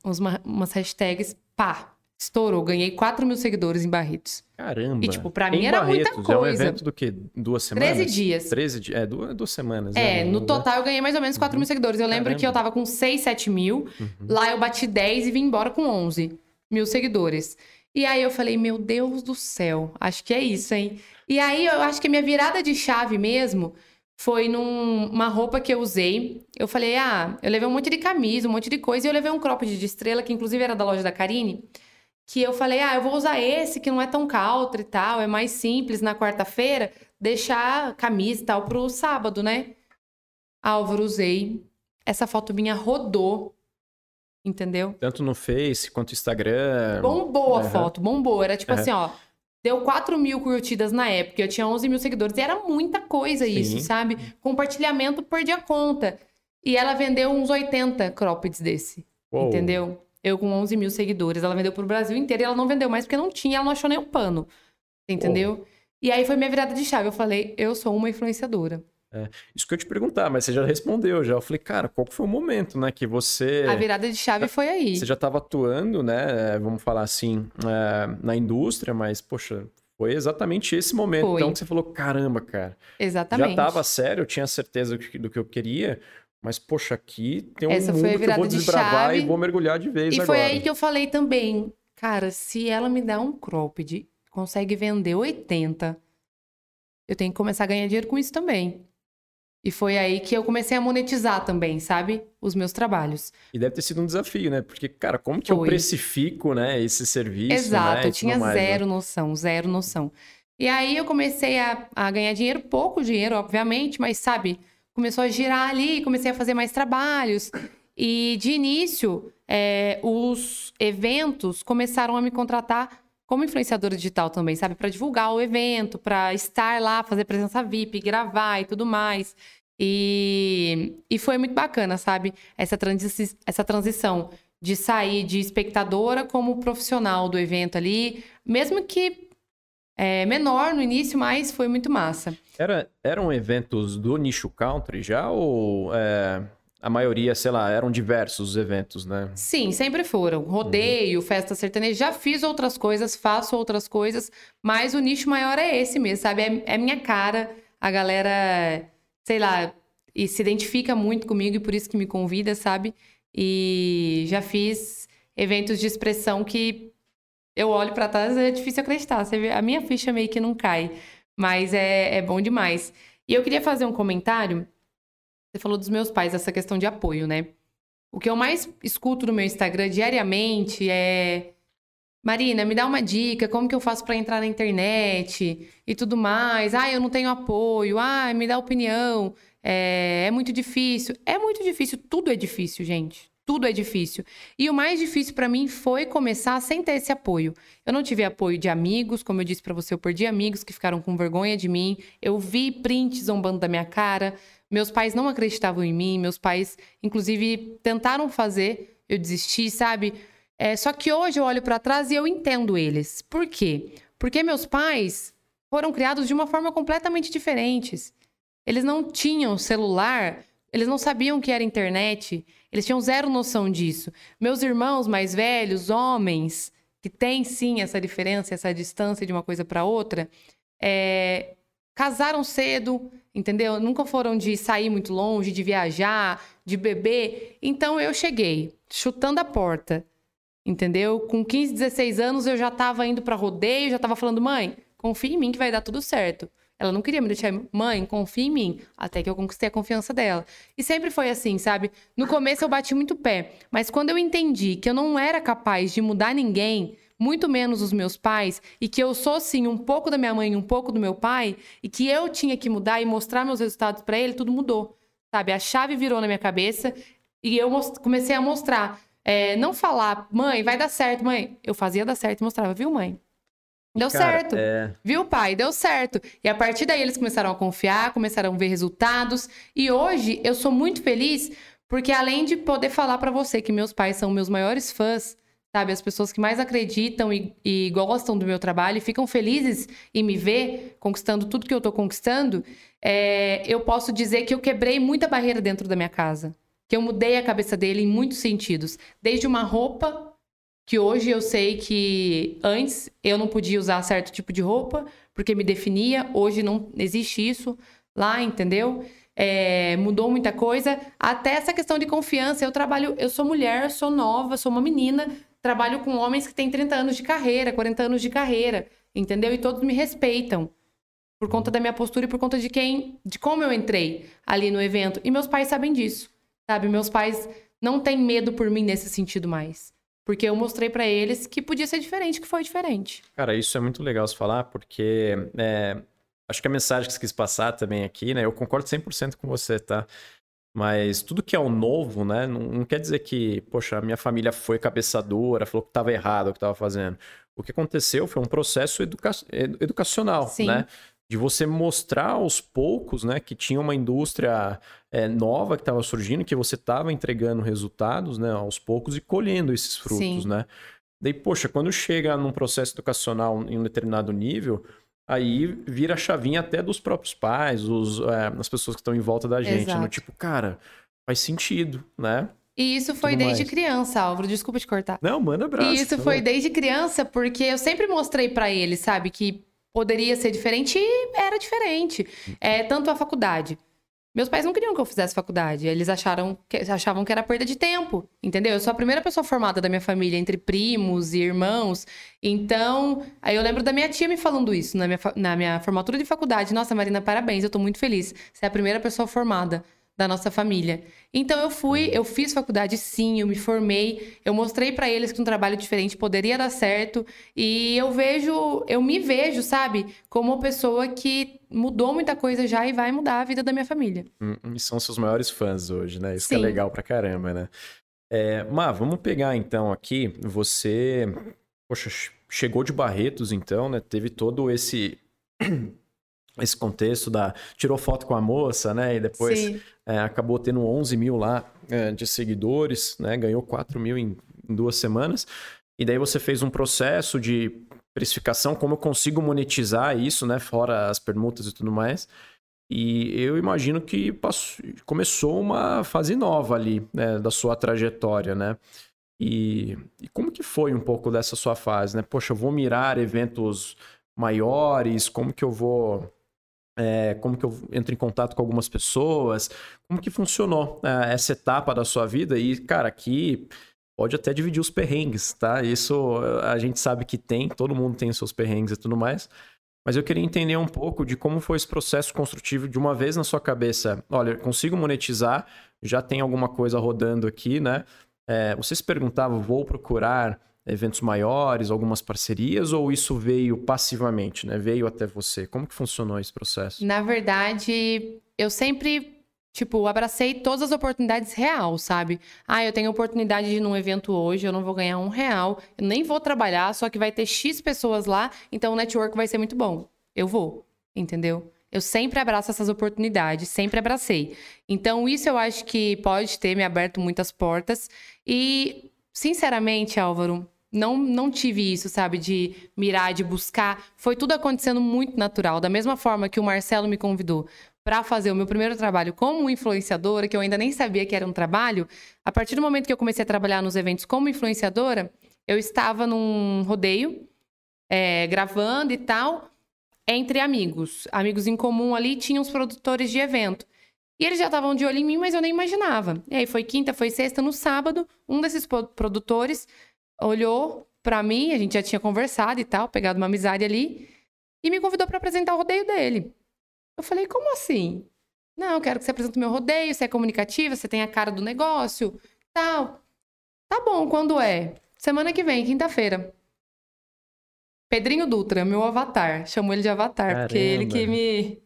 umas hashtags, pá, Estourou, ganhei 4 mil seguidores em Barretos. Caramba. E, tipo, pra mim em era Barretos, muita coisa. É um evento do quê? Duas semanas? 13 dias. 13 dias. É, duas, duas semanas. É, né? no total eu ganhei mais ou menos 4 uhum. mil seguidores. Eu lembro Caramba. que eu tava com 6, 7 mil. Uhum. Lá eu bati 10 e vim embora com 11 mil seguidores. E aí eu falei, meu Deus do céu, acho que é isso, hein? E aí eu acho que a minha virada de chave mesmo foi numa roupa que eu usei. Eu falei, ah, eu levei um monte de camisa, um monte de coisa. E eu levei um cropped de estrela, que inclusive era da loja da Karine que eu falei, ah, eu vou usar esse que não é tão country e tal, é mais simples na quarta-feira, deixar camisa e tal pro sábado, né? Álvaro, usei. Essa foto minha rodou, entendeu? Tanto no Face quanto no Instagram. Bombou uhum. a foto, bombou. Era tipo uhum. assim, ó, deu 4 mil curtidas na época, eu tinha 11 mil seguidores, e era muita coisa Sim. isso, sabe? Compartilhamento perdia a conta. E ela vendeu uns 80 croppeds desse, Uou. entendeu? Eu com 11 mil seguidores. Ela vendeu pro Brasil inteiro e ela não vendeu mais porque não tinha, ela não achou nem o pano. Entendeu? Oh. E aí foi minha virada de chave. Eu falei, eu sou uma influenciadora. É, isso que eu te perguntar, mas você já respondeu já. Eu falei, cara, qual foi o momento, né, que você... A virada de chave foi aí. Você já estava atuando, né, vamos falar assim, é, na indústria, mas, poxa, foi exatamente esse momento. Foi. Então que você falou, caramba, cara. Exatamente. Já estava sério, eu tinha certeza do que eu queria, mas, poxa, aqui tem um Essa mundo que eu vou desbravar de e vou mergulhar de vez e agora. E foi aí que eu falei também, cara, se ela me dá um cropped, consegue vender 80, eu tenho que começar a ganhar dinheiro com isso também. E foi aí que eu comecei a monetizar também, sabe? Os meus trabalhos. E deve ter sido um desafio, né? Porque, cara, como que foi. eu precifico, né, esse serviço? Exato, né? eu tinha mais, zero né? noção, zero noção. E aí eu comecei a, a ganhar dinheiro, pouco dinheiro, obviamente, mas sabe, começou a girar ali, comecei a fazer mais trabalhos. E de início, é, os eventos começaram a me contratar como influenciadora digital também, sabe? Para divulgar o evento, para estar lá, fazer presença VIP, gravar e tudo mais. E, e foi muito bacana, sabe? Essa, transi essa transição de sair de espectadora como profissional do evento ali. Mesmo que é, menor no início, mas foi muito massa. Era, eram eventos do nicho country já ou é, a maioria, sei lá, eram diversos eventos, né? Sim, sempre foram. Rodeio, uhum. festa sertaneja. Já fiz outras coisas, faço outras coisas, mas o nicho maior é esse mesmo, sabe? É, é minha cara. A galera, sei lá, e se identifica muito comigo e por isso que me convida, sabe? E já fiz eventos de expressão que eu olho para trás é difícil acreditar. Você vê, a minha ficha meio que não cai, mas é, é bom demais. E eu queria fazer um comentário. Você falou dos meus pais, essa questão de apoio, né? O que eu mais escuto no meu Instagram diariamente é Marina, me dá uma dica, como que eu faço para entrar na internet e tudo mais. Ah, eu não tenho apoio. Ah, me dá opinião. É, é muito difícil. É muito difícil, tudo é difícil, gente tudo é difícil. E o mais difícil para mim foi começar sem ter esse apoio. Eu não tive apoio de amigos, como eu disse para você, eu perdi amigos que ficaram com vergonha de mim. Eu vi prints zombando da minha cara. Meus pais não acreditavam em mim, meus pais, inclusive, tentaram fazer, eu desisti, sabe? É, só que hoje eu olho para trás e eu entendo eles. Por quê? Porque meus pais foram criados de uma forma completamente diferente. Eles não tinham celular, eles não sabiam o que era internet, eles tinham zero noção disso. Meus irmãos mais velhos, homens, que têm sim essa diferença, essa distância de uma coisa para outra, é, casaram cedo, entendeu? Nunca foram de sair muito longe, de viajar, de beber. Então eu cheguei chutando a porta, entendeu? Com 15, 16 anos eu já estava indo para rodeio, já estava falando, mãe, confia em mim que vai dar tudo certo. Ela não queria me deixar, mãe, confia em mim, até que eu conquistei a confiança dela. E sempre foi assim, sabe? No começo eu bati muito pé, mas quando eu entendi que eu não era capaz de mudar ninguém, muito menos os meus pais, e que eu sou sim um pouco da minha mãe e um pouco do meu pai, e que eu tinha que mudar e mostrar meus resultados para ele, tudo mudou. Sabe? A chave virou na minha cabeça e eu comecei a mostrar. É, não falar, mãe, vai dar certo, mãe. Eu fazia dar certo e mostrava, viu, mãe? Deu Cara, certo. É... Viu, pai? Deu certo. E a partir daí eles começaram a confiar, começaram a ver resultados. E hoje eu sou muito feliz porque além de poder falar para você que meus pais são meus maiores fãs, sabe? As pessoas que mais acreditam e, e, gostam do meu trabalho e ficam felizes em me ver conquistando tudo que eu tô conquistando, é, eu posso dizer que eu quebrei muita barreira dentro da minha casa. Que eu mudei a cabeça dele em muitos sentidos. Desde uma roupa que hoje eu sei que antes eu não podia usar certo tipo de roupa porque me definia, hoje não existe isso lá, entendeu? É, mudou muita coisa, até essa questão de confiança. Eu trabalho, eu sou mulher, sou nova, sou uma menina, trabalho com homens que têm 30 anos de carreira, 40 anos de carreira, entendeu? E todos me respeitam por conta da minha postura e por conta de quem, de como eu entrei ali no evento. E meus pais sabem disso, sabe? Meus pais não têm medo por mim nesse sentido mais. Porque eu mostrei para eles que podia ser diferente, que foi diferente. Cara, isso é muito legal se falar, porque é, acho que a mensagem que você quis passar também aqui, né? Eu concordo 100% com você, tá? Mas tudo que é o novo, né? Não, não, quer dizer que, poxa, a minha família foi cabeçadora, falou que estava errado o que estava fazendo. O que aconteceu foi um processo educa educacional, Sim. né? De você mostrar aos poucos, né, que tinha uma indústria é, nova que estava surgindo, que você estava entregando resultados, né, aos poucos e colhendo esses frutos, Sim. né? Daí, poxa, quando chega num processo educacional em um determinado nível, aí vira a chavinha até dos próprios pais, os, é, as pessoas que estão em volta da gente, no tipo, cara, faz sentido, né? E isso foi Tudo desde mais. criança, Álvaro. Desculpa te cortar. Não, manda abraço. E isso foi desde criança, porque eu sempre mostrei para ele, sabe, que poderia ser diferente e era diferente. É, tanto a faculdade. Meus pais não queriam que eu fizesse faculdade. Eles acharam que, achavam que era perda de tempo, entendeu? Eu sou a primeira pessoa formada da minha família, entre primos e irmãos. Então, aí eu lembro da minha tia me falando isso na minha, na minha formatura de faculdade. Nossa, Marina, parabéns, eu tô muito feliz. Você é a primeira pessoa formada da nossa família. Então eu fui, eu fiz faculdade sim, eu me formei, eu mostrei para eles que um trabalho diferente poderia dar certo e eu vejo, eu me vejo, sabe, como uma pessoa que mudou muita coisa já e vai mudar a vida da minha família. Hum, e são seus maiores fãs hoje, né? Isso que é legal pra caramba, né? É, Má, vamos pegar então aqui, você, poxa, chegou de Barretos então, né? Teve todo esse esse contexto da. Tirou foto com a moça, né? E depois é, acabou tendo 11 mil lá é, de seguidores, né? Ganhou 4 mil em, em, duas semanas. E daí você fez um processo de precificação, como eu consigo monetizar isso, né? Fora as permutas e tudo mais. E eu imagino que passou, começou uma fase nova ali, né, da sua trajetória, né? E, e, como que foi um pouco dessa sua fase, né? Poxa, eu vou mirar eventos maiores, como que eu vou... É, como que eu entro em contato com algumas pessoas, como que funcionou é, essa etapa da sua vida e, cara, aqui pode até dividir os perrengues, tá? Isso a gente sabe que tem, todo mundo tem seus perrengues e tudo mais, mas eu queria entender um pouco de como foi esse processo construtivo de uma vez na sua cabeça. Olha, consigo monetizar, já tem alguma coisa rodando aqui, né? É, você se perguntava, vou procurar eventos maiores, algumas parcerias, ou isso veio passivamente, né? Veio até você? Como que funcionou esse processo? Na verdade, eu sempre, tipo, abracei todas as oportunidades real, sabe? Ah, eu tenho oportunidade de ir num evento hoje, eu não vou ganhar um real, eu nem vou trabalhar, só que vai ter X pessoas lá, então o network vai ser muito bom. Eu vou, entendeu? Eu sempre abraço essas oportunidades, sempre abracei. Então, isso eu acho que pode ter me aberto muitas portas. E, sinceramente, Álvaro, não, não tive isso, sabe, de mirar, de buscar. Foi tudo acontecendo muito natural. Da mesma forma que o Marcelo me convidou para fazer o meu primeiro trabalho como influenciadora, que eu ainda nem sabia que era um trabalho, a partir do momento que eu comecei a trabalhar nos eventos como influenciadora, eu estava num rodeio, é, gravando e tal entre amigos. Amigos em comum ali tinham os produtores de evento. E eles já estavam de olho em mim, mas eu nem imaginava. E aí foi quinta, foi sexta, no sábado, um desses produtores olhou para mim, a gente já tinha conversado e tal, pegado uma amizade ali, e me convidou para apresentar o rodeio dele. Eu falei, como assim? Não, eu quero que você apresente o meu rodeio, você é comunicativa, você tem a cara do negócio, tal. Tá bom, quando é? Semana que vem, quinta-feira. Pedrinho Dutra, meu avatar. Chamo ele de avatar, Caramba. porque ele que me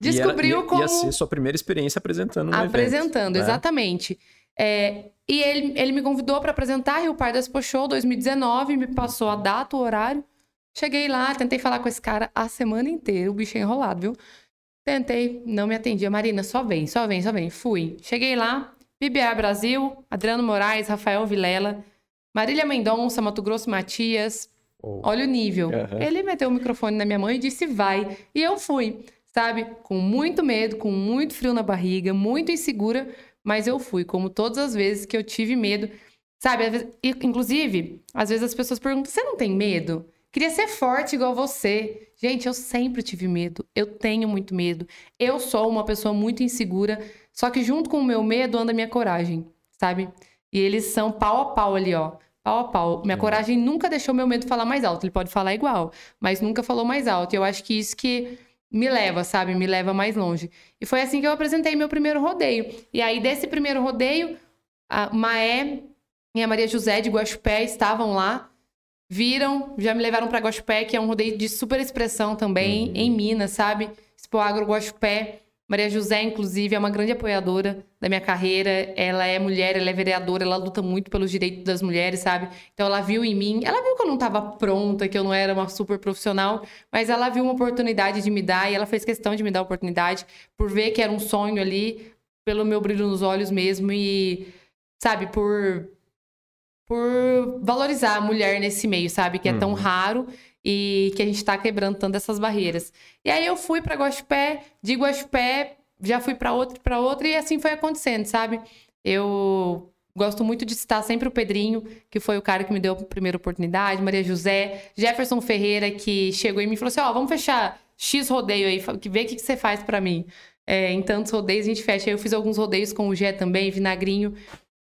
descobriu e era, como. Ia ser sua primeira experiência apresentando um Apresentando, evento, né? exatamente. É, e ele, ele me convidou para apresentar Rio Par da Expo Show 2019, me passou a data, o horário. Cheguei lá, tentei falar com esse cara a semana inteira, o bicho é enrolado, viu? Tentei, não me atendia. Marina, só vem, só vem, só vem. Fui. Cheguei lá, PBA Brasil, Adriano Moraes, Rafael Vilela, Marília Mendonça, Mato Grosso Matias, Oh. Olha o nível. Uhum. Ele meteu o microfone na minha mão e disse vai. E eu fui, sabe? Com muito medo, com muito frio na barriga, muito insegura, mas eu fui, como todas as vezes que eu tive medo. Sabe? Inclusive, às vezes as pessoas perguntam: você não tem medo? Queria ser forte igual você. Gente, eu sempre tive medo. Eu tenho muito medo. Eu sou uma pessoa muito insegura. Só que junto com o meu medo anda a minha coragem, sabe? E eles são pau a pau ali, ó pau a pau. Minha coragem nunca deixou meu medo falar mais alto. Ele pode falar igual, mas nunca falou mais alto. E eu acho que isso que me leva, sabe? Me leva mais longe. E foi assim que eu apresentei meu primeiro rodeio. E aí, desse primeiro rodeio, a Maé e a Maria José de Guaxupé estavam lá, viram, já me levaram para Guaxupé, que é um rodeio de super expressão também, uhum. em Minas, sabe? Expo Agro Guaxupé. Maria José, inclusive, é uma grande apoiadora da minha carreira. Ela é mulher, ela é vereadora, ela luta muito pelos direitos das mulheres, sabe? Então ela viu em mim, ela viu que eu não estava pronta, que eu não era uma super profissional, mas ela viu uma oportunidade de me dar e ela fez questão de me dar a oportunidade por ver que era um sonho ali, pelo meu brilho nos olhos mesmo e, sabe, por por valorizar a mulher nesse meio, sabe? Que é tão uhum. raro e que a gente está quebrando tanto essas barreiras. E aí eu fui para Guaxupé, de Guaxupé já fui para outra, para outra e assim foi acontecendo, sabe? Eu gosto muito de citar sempre o Pedrinho, que foi o cara que me deu a primeira oportunidade, Maria José, Jefferson Ferreira, que chegou e me falou assim: Ó, oh, vamos fechar X rodeio aí, vê o que, que você faz para mim. É, em tantos rodeios a gente fecha. Eu fiz alguns rodeios com o Gé também, Vinagrinho.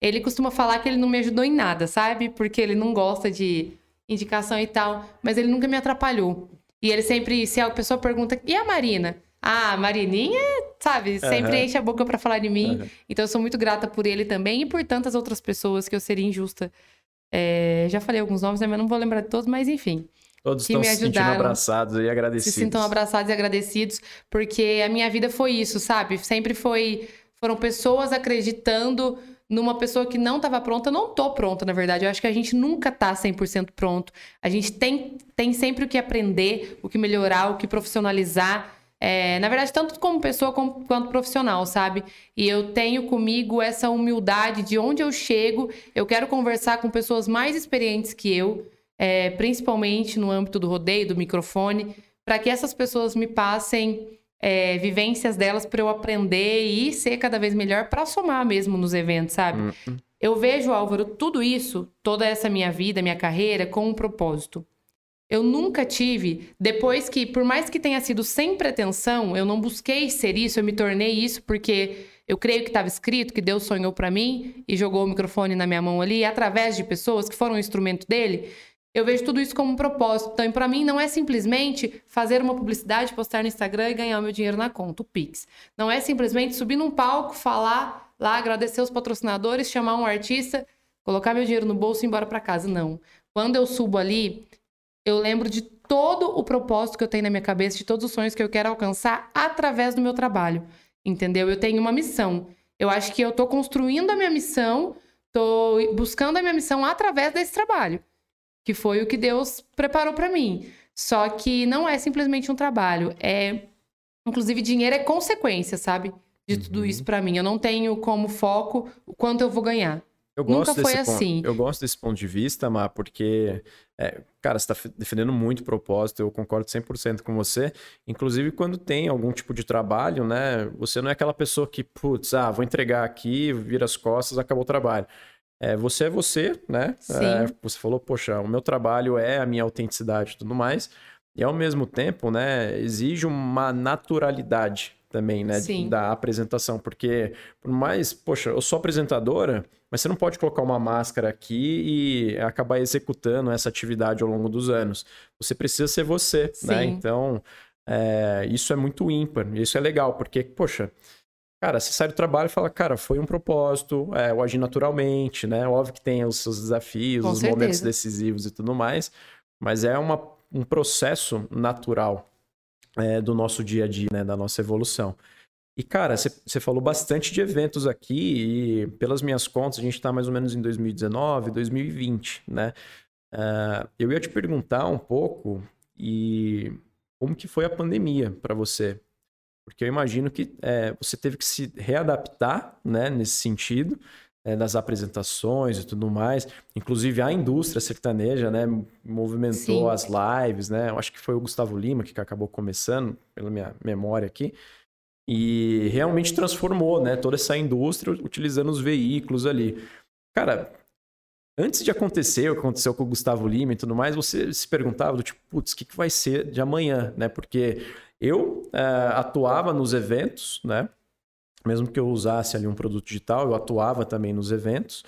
Ele costuma falar que ele não me ajudou em nada, sabe? Porque ele não gosta de indicação e tal, mas ele nunca me atrapalhou. E ele sempre, se a pessoa pergunta, e a Marina? Ah, a Marininha, sabe, sempre uhum. enche a boca para falar de mim. Uhum. Então eu sou muito grata por ele também e por tantas outras pessoas que eu seria injusta. É, já falei alguns nomes, né, mas não vou lembrar de todos, mas enfim. Todos estão se sentindo abraçados e agradecidos. Se sintam abraçados e agradecidos, porque a minha vida foi isso, sabe? Sempre foi. Foram pessoas acreditando numa pessoa que não estava pronta, não tô pronta, na verdade. Eu acho que a gente nunca tá 100% pronto. A gente tem, tem sempre o que aprender, o que melhorar, o que profissionalizar. É, na verdade, tanto como pessoa como, quanto profissional, sabe? E eu tenho comigo essa humildade de onde eu chego. Eu quero conversar com pessoas mais experientes que eu. é, principalmente no âmbito do rodeio, do microfone, para que essas pessoas me passem é, vivências delas para eu aprender e ser cada vez melhor para somar mesmo nos eventos, sabe? Uhum. Eu vejo, Álvaro, tudo isso, toda essa minha vida, minha carreira, com um propósito. Eu nunca tive, depois que, por mais que tenha sido sem pretensão, eu não busquei ser isso, eu me tornei isso porque eu creio que estava escrito, que Deus sonhou para mim e jogou o microfone na minha mão ali, através de pessoas que foram um instrumento dele. Eu vejo tudo isso como um propósito. Então, para mim, não é simplesmente fazer uma publicidade, postar no Instagram e ganhar o meu dinheiro na conta, o Pix. Não é simplesmente subir num palco, falar lá, agradecer os patrocinadores, chamar um artista, colocar meu dinheiro no bolso e ir embora para casa. Não. Quando eu subo ali, eu lembro de todo o propósito que eu tenho na minha cabeça, de todos os sonhos que eu quero alcançar através do meu trabalho. Entendeu? Eu tenho uma missão. Eu acho que eu estou construindo a minha missão, estou buscando a minha missão através desse trabalho que foi o que Deus preparou para mim. Só que não é simplesmente um trabalho, é inclusive dinheiro é consequência, sabe? De tudo uhum. isso para mim. Eu não tenho como foco o quanto eu vou ganhar. Eu gosto Nunca foi ponto, assim. Eu gosto desse ponto de vista, Má, porque, é, cara, você está defendendo muito o propósito, eu concordo 100% com você. Inclusive, quando tem algum tipo de trabalho, né? Você não é aquela pessoa que, putz, ah, vou entregar aqui, vira as costas, acabou o trabalho. É, você é você, né? É, você falou, poxa, o meu trabalho é a minha autenticidade e tudo mais. E ao mesmo tempo, né, exige uma naturalidade também, né, Sim. da apresentação, porque por mais, poxa, eu sou apresentadora, mas você não pode colocar uma máscara aqui e acabar executando essa atividade ao longo dos anos. Você precisa ser você, né? Sim. né? Então, é, isso é muito ímpar, isso é legal, porque, poxa, Cara, você sai do trabalho e fala, cara, foi um propósito, é, eu agi naturalmente, né? Óbvio que tem os seus desafios, Com os certeza. momentos decisivos e tudo mais, mas é uma, um processo natural é, do nosso dia a dia, né? Da nossa evolução. E, cara, você falou bastante de eventos aqui, e pelas minhas contas, a gente está mais ou menos em 2019, 2020, né? Uh, eu ia te perguntar um pouco e como que foi a pandemia para você? Porque eu imagino que é, você teve que se readaptar né, nesse sentido, é, das apresentações e tudo mais. Inclusive a indústria sertaneja né, movimentou Sim. as lives, né? Eu acho que foi o Gustavo Lima que acabou começando, pela minha memória aqui. E realmente transformou né, toda essa indústria utilizando os veículos ali. Cara, antes de acontecer o que aconteceu com o Gustavo Lima e tudo mais, você se perguntava do tipo, putz, o que, que vai ser de amanhã, né? Porque eu é, atuava nos eventos, né? Mesmo que eu usasse ali um produto digital, eu atuava também nos eventos.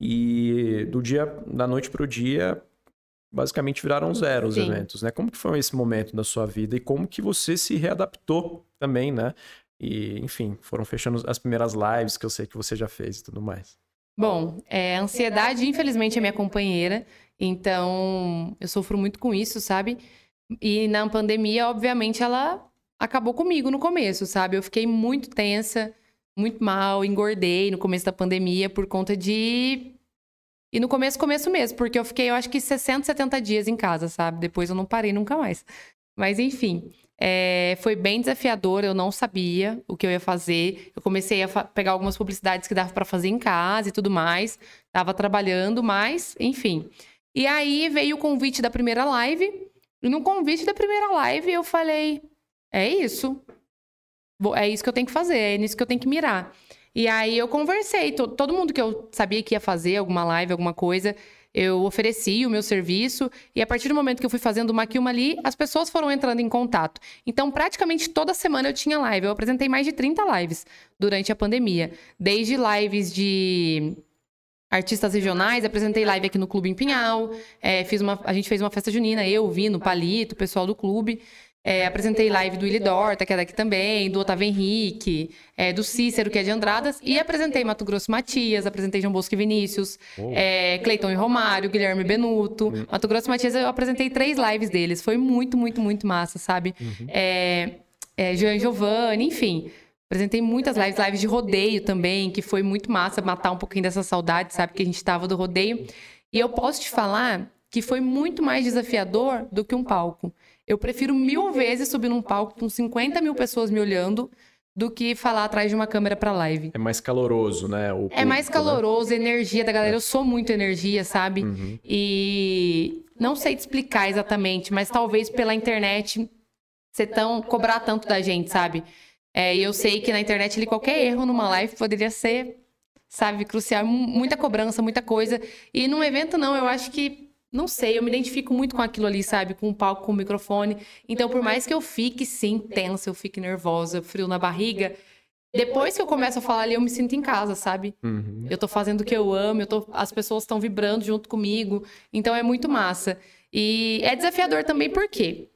E do dia, da noite para o dia, basicamente viraram zero os Sim. eventos, né? Como que foi esse momento da sua vida e como que você se readaptou também, né? E, enfim, foram fechando as primeiras lives que eu sei que você já fez e tudo mais. Bom, é, a ansiedade, infelizmente, é minha companheira, então eu sofro muito com isso, sabe? E na pandemia, obviamente, ela acabou comigo no começo, sabe? Eu fiquei muito tensa, muito mal, engordei no começo da pandemia por conta de. E no começo, começo mesmo, porque eu fiquei, eu acho que 60, 70 dias em casa, sabe? Depois eu não parei nunca mais. Mas enfim, é... foi bem desafiador, eu não sabia o que eu ia fazer. Eu comecei a pegar algumas publicidades que dava para fazer em casa e tudo mais. Tava trabalhando, mas, enfim. E aí veio o convite da primeira live. E no convite da primeira live eu falei: é isso. É isso que eu tenho que fazer, é nisso que eu tenho que mirar. E aí eu conversei, to todo mundo que eu sabia que ia fazer alguma live, alguma coisa, eu ofereci o meu serviço. E a partir do momento que eu fui fazendo uma aqui, uma ali, as pessoas foram entrando em contato. Então, praticamente toda semana eu tinha live. Eu apresentei mais de 30 lives durante a pandemia. Desde lives de artistas regionais, apresentei live aqui no Clube em Pinhal, é, fiz uma, a gente fez uma festa junina, eu, Vino, Palito, o pessoal do clube. É, apresentei live do Willi Dorta, que é daqui também, do Otávio Henrique, é, do Cícero, que é de Andradas, e apresentei Mato Grosso Matias, apresentei João Bosco e Vinícius, oh. é, Cleiton e Romário, Guilherme Benuto. Uhum. Mato Grosso Matias, eu apresentei três lives deles. Foi muito, muito, muito massa, sabe? Uhum. É, é, Jean Giovanni, enfim. Apresentei muitas lives, lives de rodeio também, que foi muito massa matar um pouquinho dessa saudade, sabe? Que a gente estava do rodeio. E eu posso te falar que foi muito mais desafiador do que um palco. Eu prefiro mil vezes subir num palco com 50 mil pessoas me olhando do que falar atrás de uma câmera para live. É mais caloroso, né? O é mais né? caloroso, né? energia da galera. Eu sou muito energia, sabe? Uhum. E não sei te explicar exatamente, mas talvez pela internet ser tão cobrar tanto da gente, sabe? É, eu sei que na internet ali, qualquer erro numa live poderia ser, sabe, crucial. Muita cobrança, muita coisa. E num evento, não, eu acho que. Não sei, eu me identifico muito com aquilo ali, sabe? Com o palco, com o microfone. Então, por mais que eu fique, sim, tensa, eu fique nervosa, frio na barriga, depois que eu começo a falar ali, eu me sinto em casa, sabe? Uhum. Eu tô fazendo o que eu amo, eu tô, as pessoas estão vibrando junto comigo. Então é muito massa. E é desafiador também porque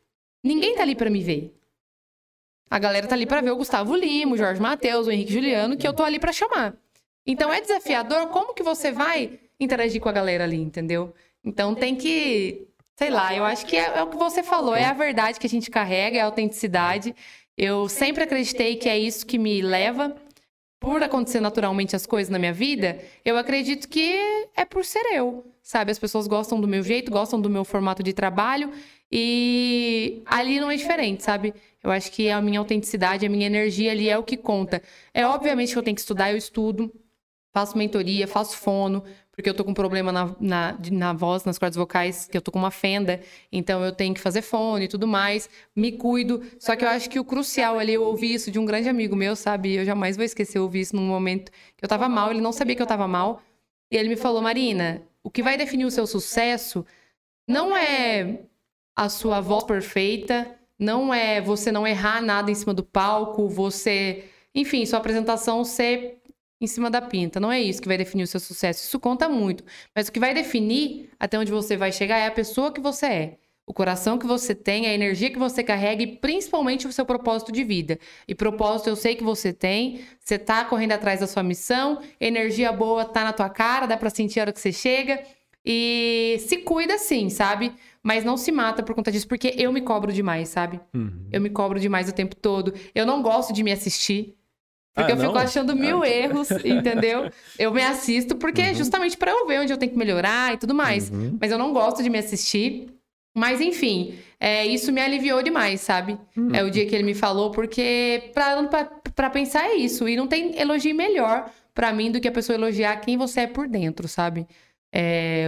ninguém tá ali para me ver. A galera tá ali para ver o Gustavo Lima, o Jorge Matheus, o Henrique Juliano, que eu tô ali para chamar. Então é desafiador, como que você vai interagir com a galera ali, entendeu? Então tem que, sei lá, eu acho que é, é o que você falou, é a verdade que a gente carrega, é a autenticidade. Eu sempre acreditei que é isso que me leva por acontecer naturalmente as coisas na minha vida, eu acredito que é por ser eu, sabe? As pessoas gostam do meu jeito, gostam do meu formato de trabalho e ali não é diferente, sabe? Eu acho que a minha autenticidade, a minha energia ali é o que conta. É obviamente que eu tenho que estudar, eu estudo, faço mentoria, faço fono, porque eu tô com um problema na, na, na voz, nas cordas vocais, que eu tô com uma fenda, então eu tenho que fazer fone e tudo mais, me cuido. Só que eu acho que o crucial ali, eu ouvi isso de um grande amigo meu, sabe? Eu jamais vou esquecer, eu ouvi isso num momento que eu tava mal, ele não sabia que eu tava mal, e ele me falou, Marina, o que vai definir o seu sucesso não é a sua voz perfeita, não é você não errar nada em cima do palco, você, enfim, sua apresentação ser em cima da pinta. Não é isso que vai definir o seu sucesso. Isso conta muito. Mas o que vai definir até onde você vai chegar é a pessoa que você é. O coração que você tem, a energia que você carrega e principalmente o seu propósito de vida. E propósito eu sei que você tem, você tá correndo atrás da sua missão, energia boa tá na tua cara, dá para sentir a hora que você chega. E se cuida sim, sabe? Mas não se mata por conta disso, porque eu me cobro demais, sabe? Uhum. Eu me cobro demais o tempo todo. Eu não gosto de me assistir. Porque ah, eu fico achando mil ah. erros, entendeu? Eu me assisto porque uhum. é justamente para eu ver onde eu tenho que melhorar e tudo mais. Uhum. Mas eu não gosto de me assistir. Mas enfim, é, isso me aliviou demais, sabe? Uhum. É o dia que ele me falou, porque para pensar é isso. E não tem elogio melhor para mim do que a pessoa elogiar quem você é por dentro, sabe? É,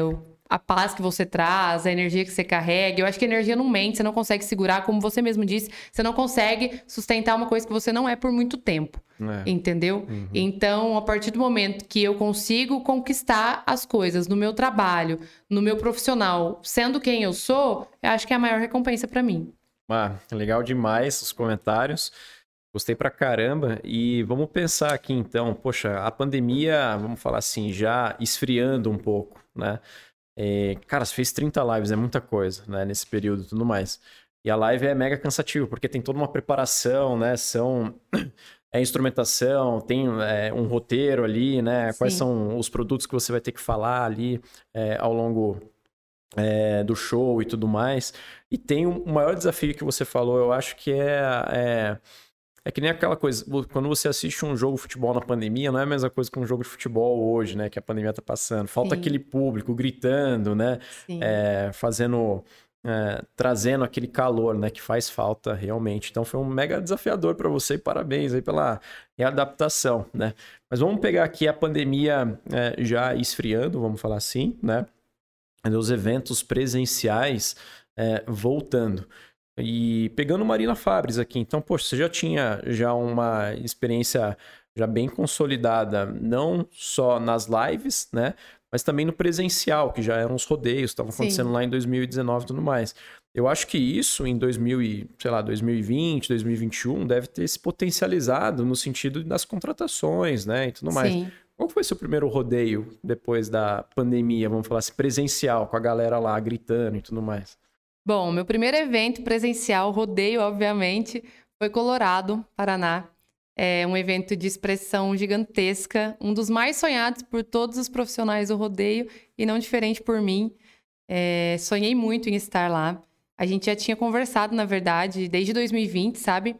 a paz que você traz, a energia que você carrega. Eu acho que a energia não mente, você não consegue segurar, como você mesmo disse, você não consegue sustentar uma coisa que você não é por muito tempo. É. Entendeu? Uhum. Então, a partir do momento que eu consigo conquistar as coisas no meu trabalho, no meu profissional, sendo quem eu sou, eu acho que é a maior recompensa para mim. Ah, legal demais os comentários. Gostei pra caramba. E vamos pensar aqui então, poxa, a pandemia, vamos falar assim, já esfriando um pouco, né? É, cara, você fez 30 lives, é muita coisa, né? Nesse período e tudo mais. E a live é mega cansativo, porque tem toda uma preparação, né? São é instrumentação, tem é, um roteiro ali, né? Sim. Quais são os produtos que você vai ter que falar ali é, ao longo é, do show e tudo mais. E tem um, o maior desafio que você falou, eu acho que é, é é que nem aquela coisa, quando você assiste um jogo de futebol na pandemia, não é a mesma coisa que um jogo de futebol hoje, né? Que a pandemia tá passando. Falta Sim. aquele público gritando, né? É, fazendo. É, trazendo aquele calor, né? Que faz falta realmente. Então foi um mega desafiador para você e parabéns aí pela readaptação, né? Mas vamos pegar aqui a pandemia é, já esfriando, vamos falar assim, né? Os eventos presenciais é, voltando. E pegando Marina Fabres aqui, então, poxa, você já tinha já uma experiência já bem consolidada, não só nas lives, né? Mas também no presencial, que já eram os rodeios, estavam acontecendo Sim. lá em 2019 e tudo mais. Eu acho que isso em 2000 e, sei lá, 2020, 2021 deve ter se potencializado no sentido das contratações, né, e tudo mais. Sim. Qual foi seu primeiro rodeio depois da pandemia, vamos falar assim, presencial, com a galera lá gritando e tudo mais? Bom, meu primeiro evento presencial, rodeio, obviamente, foi Colorado, Paraná. É um evento de expressão gigantesca, um dos mais sonhados por todos os profissionais do rodeio e não diferente por mim. É, sonhei muito em estar lá. A gente já tinha conversado, na verdade, desde 2020, sabe?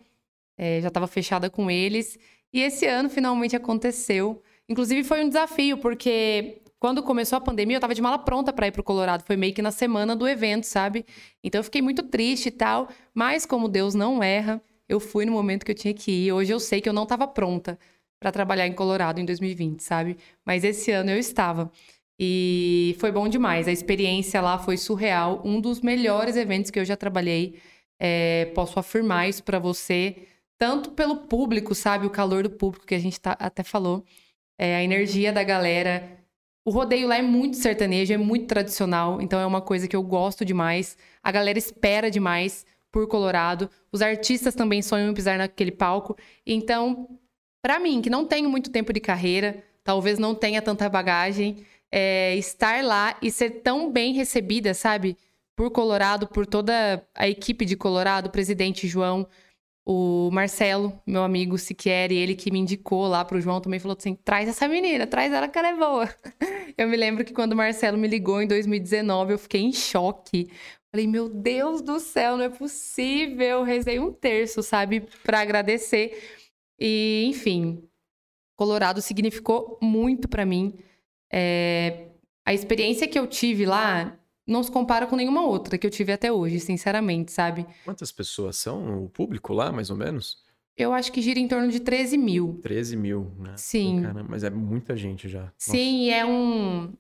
É, já estava fechada com eles. E esse ano finalmente aconteceu. Inclusive foi um desafio, porque quando começou a pandemia, eu tava de mala pronta para ir pro Colorado. Foi meio que na semana do evento, sabe? Então eu fiquei muito triste e tal. Mas como Deus não erra, eu fui no momento que eu tinha que ir. Hoje eu sei que eu não estava pronta para trabalhar em Colorado em 2020, sabe? Mas esse ano eu estava. E foi bom demais. A experiência lá foi surreal. Um dos melhores eventos que eu já trabalhei. É, posso afirmar isso para você. Tanto pelo público, sabe? O calor do público que a gente tá, até falou. É, a energia da galera. O rodeio lá é muito sertanejo, é muito tradicional. Então é uma coisa que eu gosto demais. A galera espera demais por Colorado. Os artistas também sonham em pisar naquele palco. Então, para mim, que não tenho muito tempo de carreira, talvez não tenha tanta bagagem é, estar lá e ser tão bem recebida, sabe? Por Colorado, por toda a equipe de Colorado, presidente João, o Marcelo, meu amigo Siqueri, ele que me indicou lá pro João, também falou assim: traz essa menina, traz ela que ela é boa. Eu me lembro que quando o Marcelo me ligou em 2019, eu fiquei em choque. Falei, meu Deus do céu, não é possível. Rezei um terço, sabe, para agradecer. E, enfim, Colorado significou muito para mim. É, a experiência que eu tive lá não se compara com nenhuma outra que eu tive até hoje, sinceramente, sabe? Quantas pessoas são o público lá, mais ou menos? Eu acho que gira em torno de 13 mil. 13 mil, né? Sim. Caramba, mas é muita gente já. Sim, é um.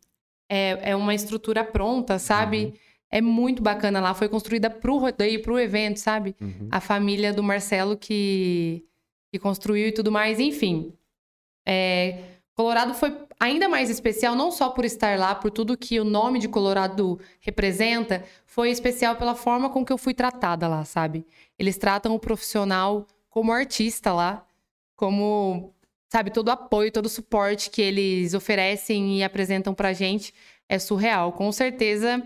É, é uma estrutura pronta, sabe? Uhum. É muito bacana lá. Foi construída pro rodeio, pro evento, sabe? Uhum. A família do Marcelo que, que construiu e tudo mais. Enfim. É, Colorado foi ainda mais especial, não só por estar lá, por tudo que o nome de Colorado representa, foi especial pela forma com que eu fui tratada lá, sabe? Eles tratam o profissional como artista lá, como, sabe, todo o apoio, todo o suporte que eles oferecem e apresentam pra gente é surreal. Com certeza,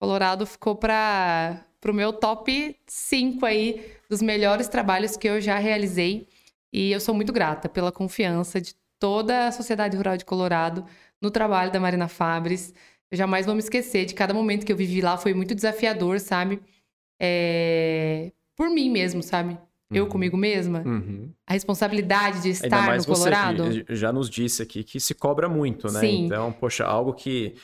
Colorado ficou para o meu top 5 aí dos melhores trabalhos que eu já realizei. E eu sou muito grata pela confiança de toda a sociedade rural de Colorado no trabalho da Marina Fabres. Eu jamais vou me esquecer de cada momento que eu vivi lá, foi muito desafiador, sabe? É... Por mim mesmo, sabe? Eu uhum. comigo mesma. Uhum. A responsabilidade de estar no Colorado. Já nos disse aqui que se cobra muito, né? Sim. Então, poxa, algo que,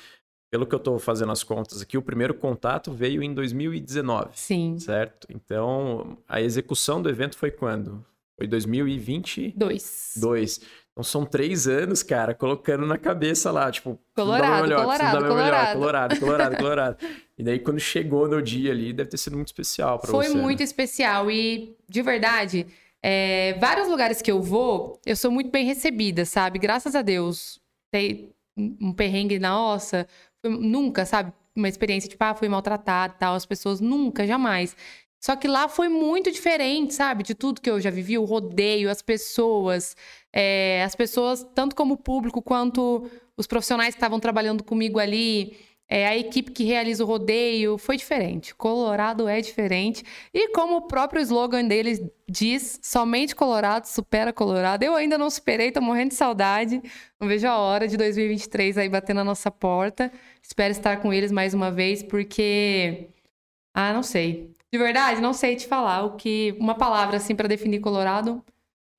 pelo que eu estou fazendo as contas aqui, o primeiro contato veio em 2019. Sim. Certo? Então, a execução do evento foi quando? Foi 2022. Dois. Então são três anos, cara, colocando na cabeça lá, tipo, Colorado, melhor, Colorado, Colorado. Melhor, Colorado, Colorado, Colorado. e daí quando chegou no dia ali, deve ter sido muito especial para você. Foi né? muito né? especial e, de verdade, é, vários lugares que eu vou, eu sou muito bem recebida, sabe? Graças a Deus. Tem um perrengue na ossa, nunca, sabe? Uma experiência tipo, ah, fui maltratada tal, as pessoas nunca, jamais. Só que lá foi muito diferente, sabe? De tudo que eu já vivi, o rodeio, as pessoas. É, as pessoas, tanto como o público quanto os profissionais que estavam trabalhando comigo ali. É, a equipe que realiza o rodeio foi diferente. Colorado é diferente. E como o próprio slogan deles diz, somente Colorado supera Colorado. Eu ainda não superei, tô morrendo de saudade. Não vejo a hora de 2023 aí bater na nossa porta. Espero estar com eles mais uma vez, porque. Ah, não sei. De verdade, não sei te falar o que. Uma palavra assim para definir Colorado.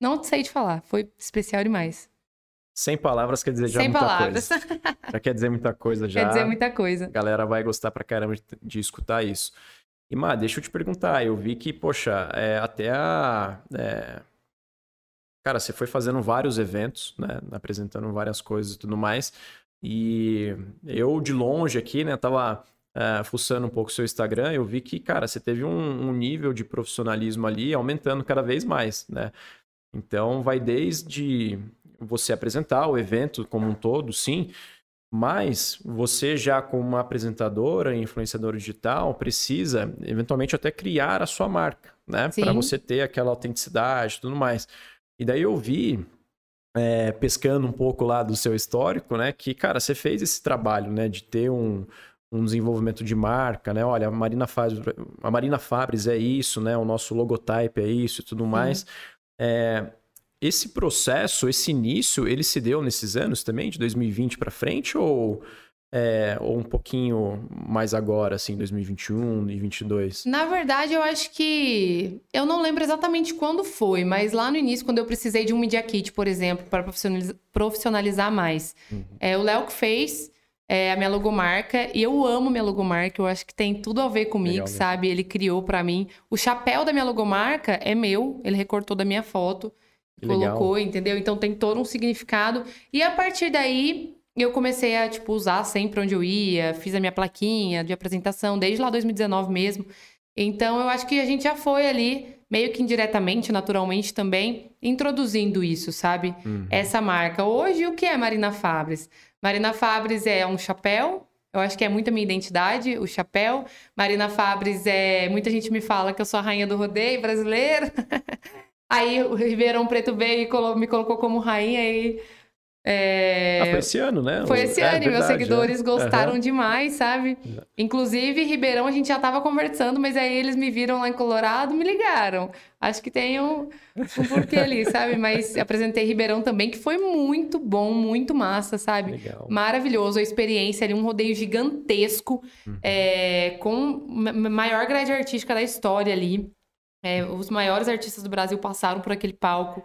Não sei te falar. Foi especial demais. Sem palavras quer dizer já Sem muita palavras. coisa. Já quer dizer muita coisa já. Quer dizer muita coisa. A galera vai gostar pra caramba de, de escutar isso. E, Má, deixa eu te perguntar. Eu vi que, poxa, é, até a. É... Cara, você foi fazendo vários eventos, né? Apresentando várias coisas e tudo mais. E eu, de longe aqui, né? Tava uh, fuçando um pouco o seu Instagram, eu vi que, cara, você teve um, um, nível de profissionalismo ali aumentando cada vez mais, né? Então, vai desde você apresentar o evento como um todo, sim, mas você já como uma apresentadora, influenciadora digital, precisa eventualmente até criar a sua marca, né? Para você ter aquela autenticidade e tudo mais. E daí eu vi, é, pescando um pouco lá do seu histórico, né? Que, cara, você fez esse trabalho, né? De ter um, um desenvolvimento de marca, né? Olha, a Marina Fabris, a Marina Fabris é isso, né? O nosso logotype é isso e tudo mais. Uhum. É, esse processo, esse início, ele se deu nesses anos também, de 2020 para frente, ou, é, ou um pouquinho mais agora, assim, 2021 e 2022? Na verdade, eu acho que. Eu não lembro exatamente quando foi, mas lá no início, quando eu precisei de um Media Kit, por exemplo, para profissionalizar mais, uhum. é, o Léo que fez. É a minha logomarca. E eu amo minha logomarca. Eu acho que tem tudo a ver comigo, Legal, sabe? Ele criou para mim. O chapéu da minha logomarca é meu. Ele recortou da minha foto. Colocou, Legal. entendeu? Então tem todo um significado. E a partir daí, eu comecei a, tipo, usar sempre onde eu ia. Fiz a minha plaquinha de apresentação, desde lá 2019 mesmo. Então, eu acho que a gente já foi ali, meio que indiretamente, naturalmente também, introduzindo isso, sabe? Uhum. Essa marca. Hoje, o que é Marina Fabres? Marina Fabres é um chapéu. Eu acho que é muito a minha identidade, o chapéu. Marina Fabres é. Muita gente me fala que eu sou a rainha do rodeio brasileiro. aí o Ribeirão Preto veio e me colocou como rainha e é... Ah, foi esse ano, né? Foi esse é, ano, verdade, meus seguidores é. gostaram uhum. demais, sabe? Inclusive, Ribeirão, a gente já tava conversando, mas aí eles me viram lá em Colorado, me ligaram. Acho que tem um, um porquê ali, sabe? Mas apresentei Ribeirão também, que foi muito bom, muito massa, sabe? Legal. Maravilhoso a experiência ali, um rodeio gigantesco, uhum. é, com maior grade artística da história ali. É, os maiores artistas do Brasil passaram por aquele palco.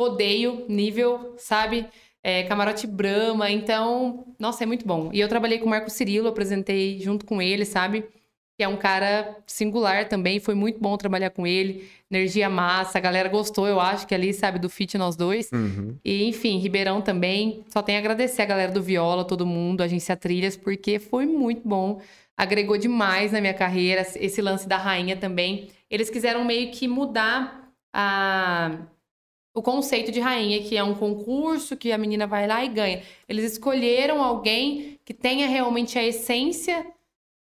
Rodeio, nível, sabe? É, Camarote Brahma. Então, nossa, é muito bom. E eu trabalhei com o Marco Cirilo, apresentei junto com ele, sabe? Que é um cara singular também, foi muito bom trabalhar com ele. Energia massa, a galera gostou, eu acho que ali, sabe, do fit nós dois. Uhum. E, enfim, Ribeirão também. Só tem a agradecer a galera do Viola, todo mundo, a Agência Trilhas, porque foi muito bom. Agregou demais na minha carreira, esse lance da rainha também. Eles quiseram meio que mudar a o conceito de rainha, que é um concurso que a menina vai lá e ganha. Eles escolheram alguém que tenha realmente a essência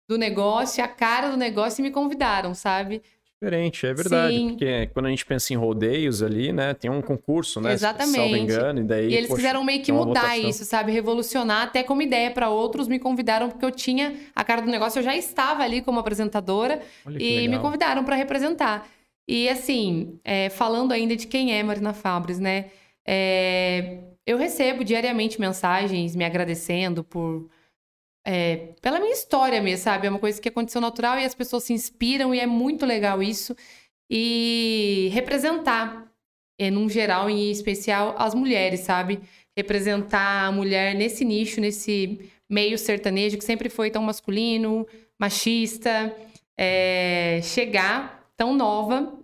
do negócio, a cara do negócio e me convidaram, sabe? Diferente, é verdade. Sim. Porque quando a gente pensa em rodeios ali, né, tem um concurso, né? Exatamente. Se não engano, e daí. E eles poxa, quiseram meio que mudar isso, sabe? Revolucionar até como ideia para outros. Me convidaram porque eu tinha a cara do negócio, eu já estava ali como apresentadora e me convidaram para representar. E assim, é, falando ainda de quem é Marina Fabres, né? É, eu recebo diariamente mensagens me agradecendo por é, pela minha história mesmo, sabe? É uma coisa que aconteceu natural e as pessoas se inspiram e é muito legal isso. E representar, é, num geral e em especial, as mulheres, sabe? Representar a mulher nesse nicho, nesse meio sertanejo que sempre foi tão masculino, machista. É, chegar tão nova.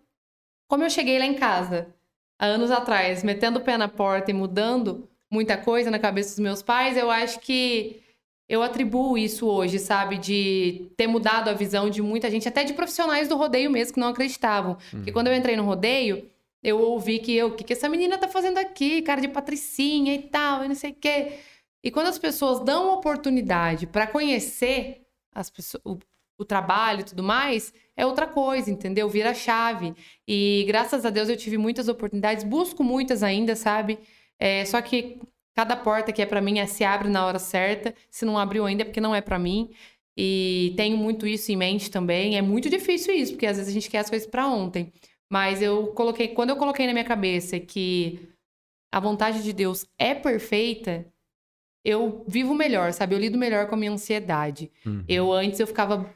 Como eu cheguei lá em casa, há anos atrás, metendo o pé na porta e mudando muita coisa na cabeça dos meus pais, eu acho que eu atribuo isso hoje, sabe? De ter mudado a visão de muita gente, até de profissionais do rodeio mesmo, que não acreditavam. Uhum. Porque quando eu entrei no rodeio, eu ouvi que eu, o que, que essa menina tá fazendo aqui? Cara de patricinha e tal, e não sei o quê. E quando as pessoas dão oportunidade para conhecer as pessoas, o, o trabalho e tudo mais, é outra coisa, entendeu? Vira chave. E graças a Deus eu tive muitas oportunidades, busco muitas ainda, sabe? É, só que cada porta que é para mim é, se abre na hora certa. Se não abriu ainda é porque não é para mim. E tenho muito isso em mente também. É muito difícil isso, porque às vezes a gente quer as coisas para ontem. Mas eu coloquei, quando eu coloquei na minha cabeça que a vontade de Deus é perfeita, eu vivo melhor, sabe? Eu lido melhor com a minha ansiedade. Uhum. Eu antes eu ficava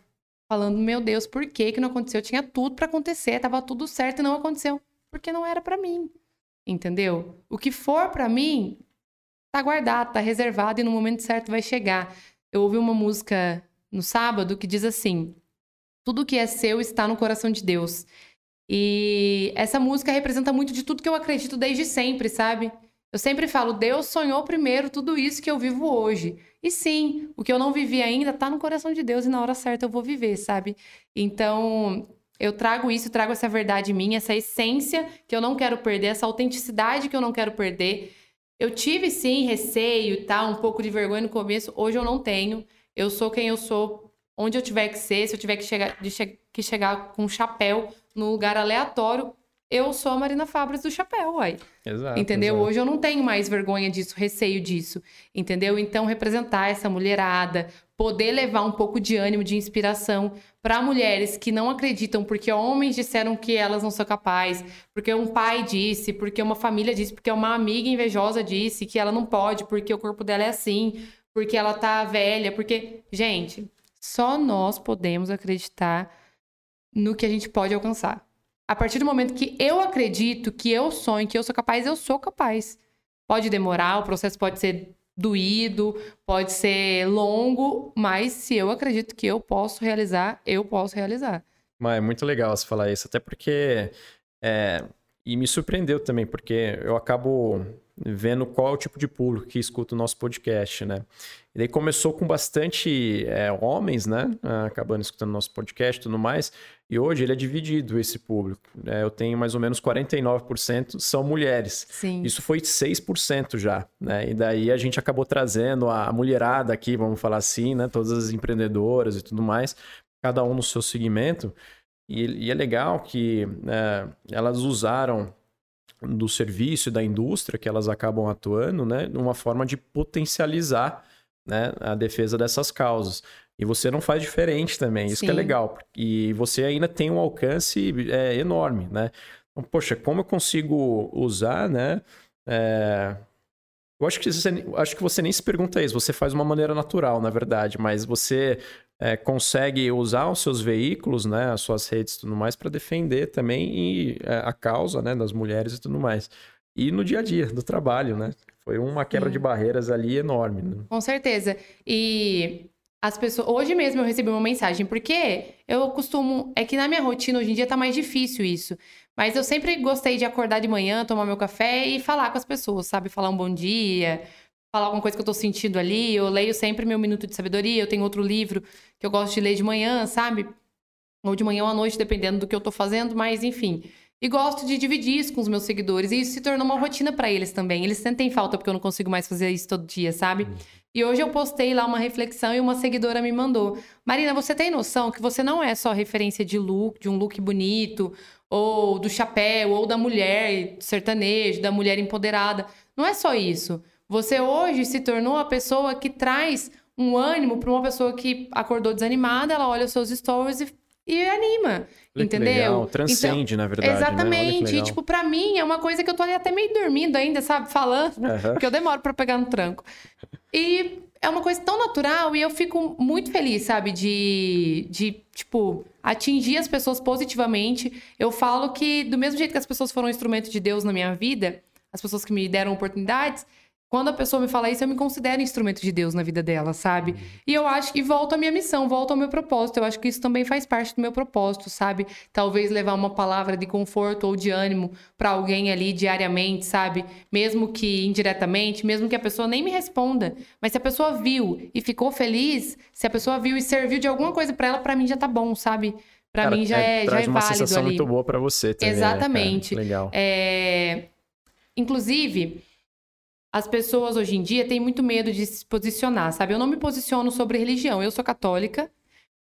falando, meu Deus, por que que não aconteceu? Eu tinha tudo para acontecer, tava tudo certo e não aconteceu, porque não era para mim. Entendeu? O que for para mim tá guardado, tá reservado e no momento certo vai chegar. Eu ouvi uma música no sábado que diz assim: Tudo que é seu está no coração de Deus. E essa música representa muito de tudo que eu acredito desde sempre, sabe? Eu sempre falo, Deus sonhou primeiro tudo isso que eu vivo hoje. E sim, o que eu não vivi ainda está no coração de Deus e na hora certa eu vou viver, sabe? Então, eu trago isso, trago essa verdade minha, essa essência que eu não quero perder, essa autenticidade que eu não quero perder. Eu tive sim receio e tal, um pouco de vergonha no começo, hoje eu não tenho. Eu sou quem eu sou, onde eu tiver que ser, se eu tiver que chegar, che que chegar com um chapéu num lugar aleatório, eu sou a Marina Fabras do chapéu, uai. Exato. Entendeu? Exato. Hoje eu não tenho mais vergonha disso, receio disso. Entendeu? Então, representar essa mulherada, poder levar um pouco de ânimo, de inspiração para mulheres que não acreditam porque homens disseram que elas não são capazes, porque um pai disse, porque uma família disse, porque uma amiga invejosa disse que ela não pode, porque o corpo dela é assim, porque ela tá velha, porque. Gente, só nós podemos acreditar no que a gente pode alcançar. A partir do momento que eu acredito, que eu sonho, que eu sou capaz, eu sou capaz. Pode demorar, o processo pode ser doído, pode ser longo, mas se eu acredito que eu posso realizar, eu posso realizar. Mas é muito legal você falar isso, até porque. É, e me surpreendeu também, porque eu acabo vendo qual é o tipo de público que escuta o nosso podcast, né? E daí começou com bastante é, homens, né? Ah, acabando escutando nosso podcast e tudo mais. E hoje ele é dividido, esse público. É, eu tenho mais ou menos 49% são mulheres. Sim. Isso foi 6% já, né? E daí a gente acabou trazendo a mulherada aqui, vamos falar assim, né? Todas as empreendedoras e tudo mais, cada um no seu segmento. E, e é legal que é, elas usaram do serviço e da indústria que elas acabam atuando, né? Uma forma de potencializar né, a defesa dessas causas. E você não faz diferente também, isso Sim. que é legal. E você ainda tem um alcance é, enorme, né? Então, poxa, como eu consigo usar, né? É... Eu acho que, você, acho que você nem se pergunta isso, você faz de uma maneira natural, na verdade, mas você é, consegue usar os seus veículos, né, as suas redes e tudo mais, para defender também e, é, a causa né, das mulheres e tudo mais. E no dia a dia, do trabalho, né? Foi uma quebra Sim. de barreiras ali enorme. Né? Com certeza. E as pessoas. Hoje mesmo eu recebi uma mensagem, porque eu costumo. É que na minha rotina hoje em dia tá mais difícil isso. Mas eu sempre gostei de acordar de manhã, tomar meu café e falar com as pessoas, sabe? Falar um bom dia, falar alguma coisa que eu tô sentindo ali. Eu leio sempre meu Minuto de Sabedoria. Eu tenho outro livro que eu gosto de ler de manhã, sabe? Ou de manhã ou à noite, dependendo do que eu tô fazendo, mas enfim. E gosto de dividir isso com os meus seguidores. E isso se tornou uma rotina para eles também. Eles sentem falta porque eu não consigo mais fazer isso todo dia, sabe? Uhum. E hoje eu postei lá uma reflexão e uma seguidora me mandou: Marina, você tem noção que você não é só referência de look, de um look bonito, ou do chapéu, ou da mulher sertanejo, da mulher empoderada. Não é só isso. Você hoje se tornou a pessoa que traz um ânimo para uma pessoa que acordou desanimada, ela olha os seus stories e e anima. Olha entendeu? Legal. Transcende, então, na verdade. Né? Exatamente. Né? E, tipo, pra mim é uma coisa que eu tô ali até meio dormindo ainda, sabe? Falando. Uhum. Porque eu demoro para pegar no tranco. E é uma coisa tão natural e eu fico muito feliz, sabe? De, de, tipo, atingir as pessoas positivamente. Eu falo que, do mesmo jeito que as pessoas foram um instrumento de Deus na minha vida, as pessoas que me deram oportunidades, quando a pessoa me fala isso, eu me considero instrumento de Deus na vida dela, sabe? Uhum. E eu acho que volto à minha missão, volto ao meu propósito. Eu acho que isso também faz parte do meu propósito, sabe? Talvez levar uma palavra de conforto ou de ânimo para alguém ali diariamente, sabe? Mesmo que indiretamente, mesmo que a pessoa nem me responda, mas se a pessoa viu e ficou feliz, se a pessoa viu e serviu de alguma coisa para ela, para mim já tá bom, sabe? Para mim já é, é já é uma válido sensação ali. muito boa para você também. Né, Exatamente. Né, Legal. É... Inclusive, as pessoas hoje em dia têm muito medo de se posicionar, sabe? Eu não me posiciono sobre religião. Eu sou católica,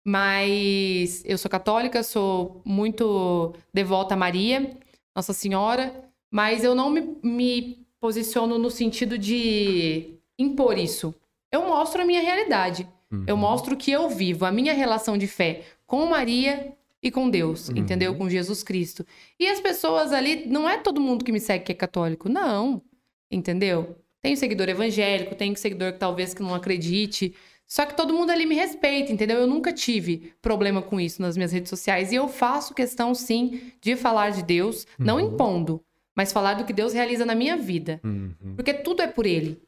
mas eu sou católica, sou muito devota a Maria, Nossa Senhora, mas eu não me, me posiciono no sentido de impor isso. Eu mostro a minha realidade. Uhum. Eu mostro o que eu vivo, a minha relação de fé com Maria e com Deus, uhum. entendeu? Com Jesus Cristo. E as pessoas ali, não é todo mundo que me segue que é católico, não. Entendeu? Tenho seguidor evangélico, tenho seguidor que talvez que não acredite. Só que todo mundo ali me respeita, entendeu? Eu nunca tive problema com isso nas minhas redes sociais. E eu faço questão, sim, de falar de Deus, uhum. não impondo, mas falar do que Deus realiza na minha vida. Uhum. Porque tudo é por Ele.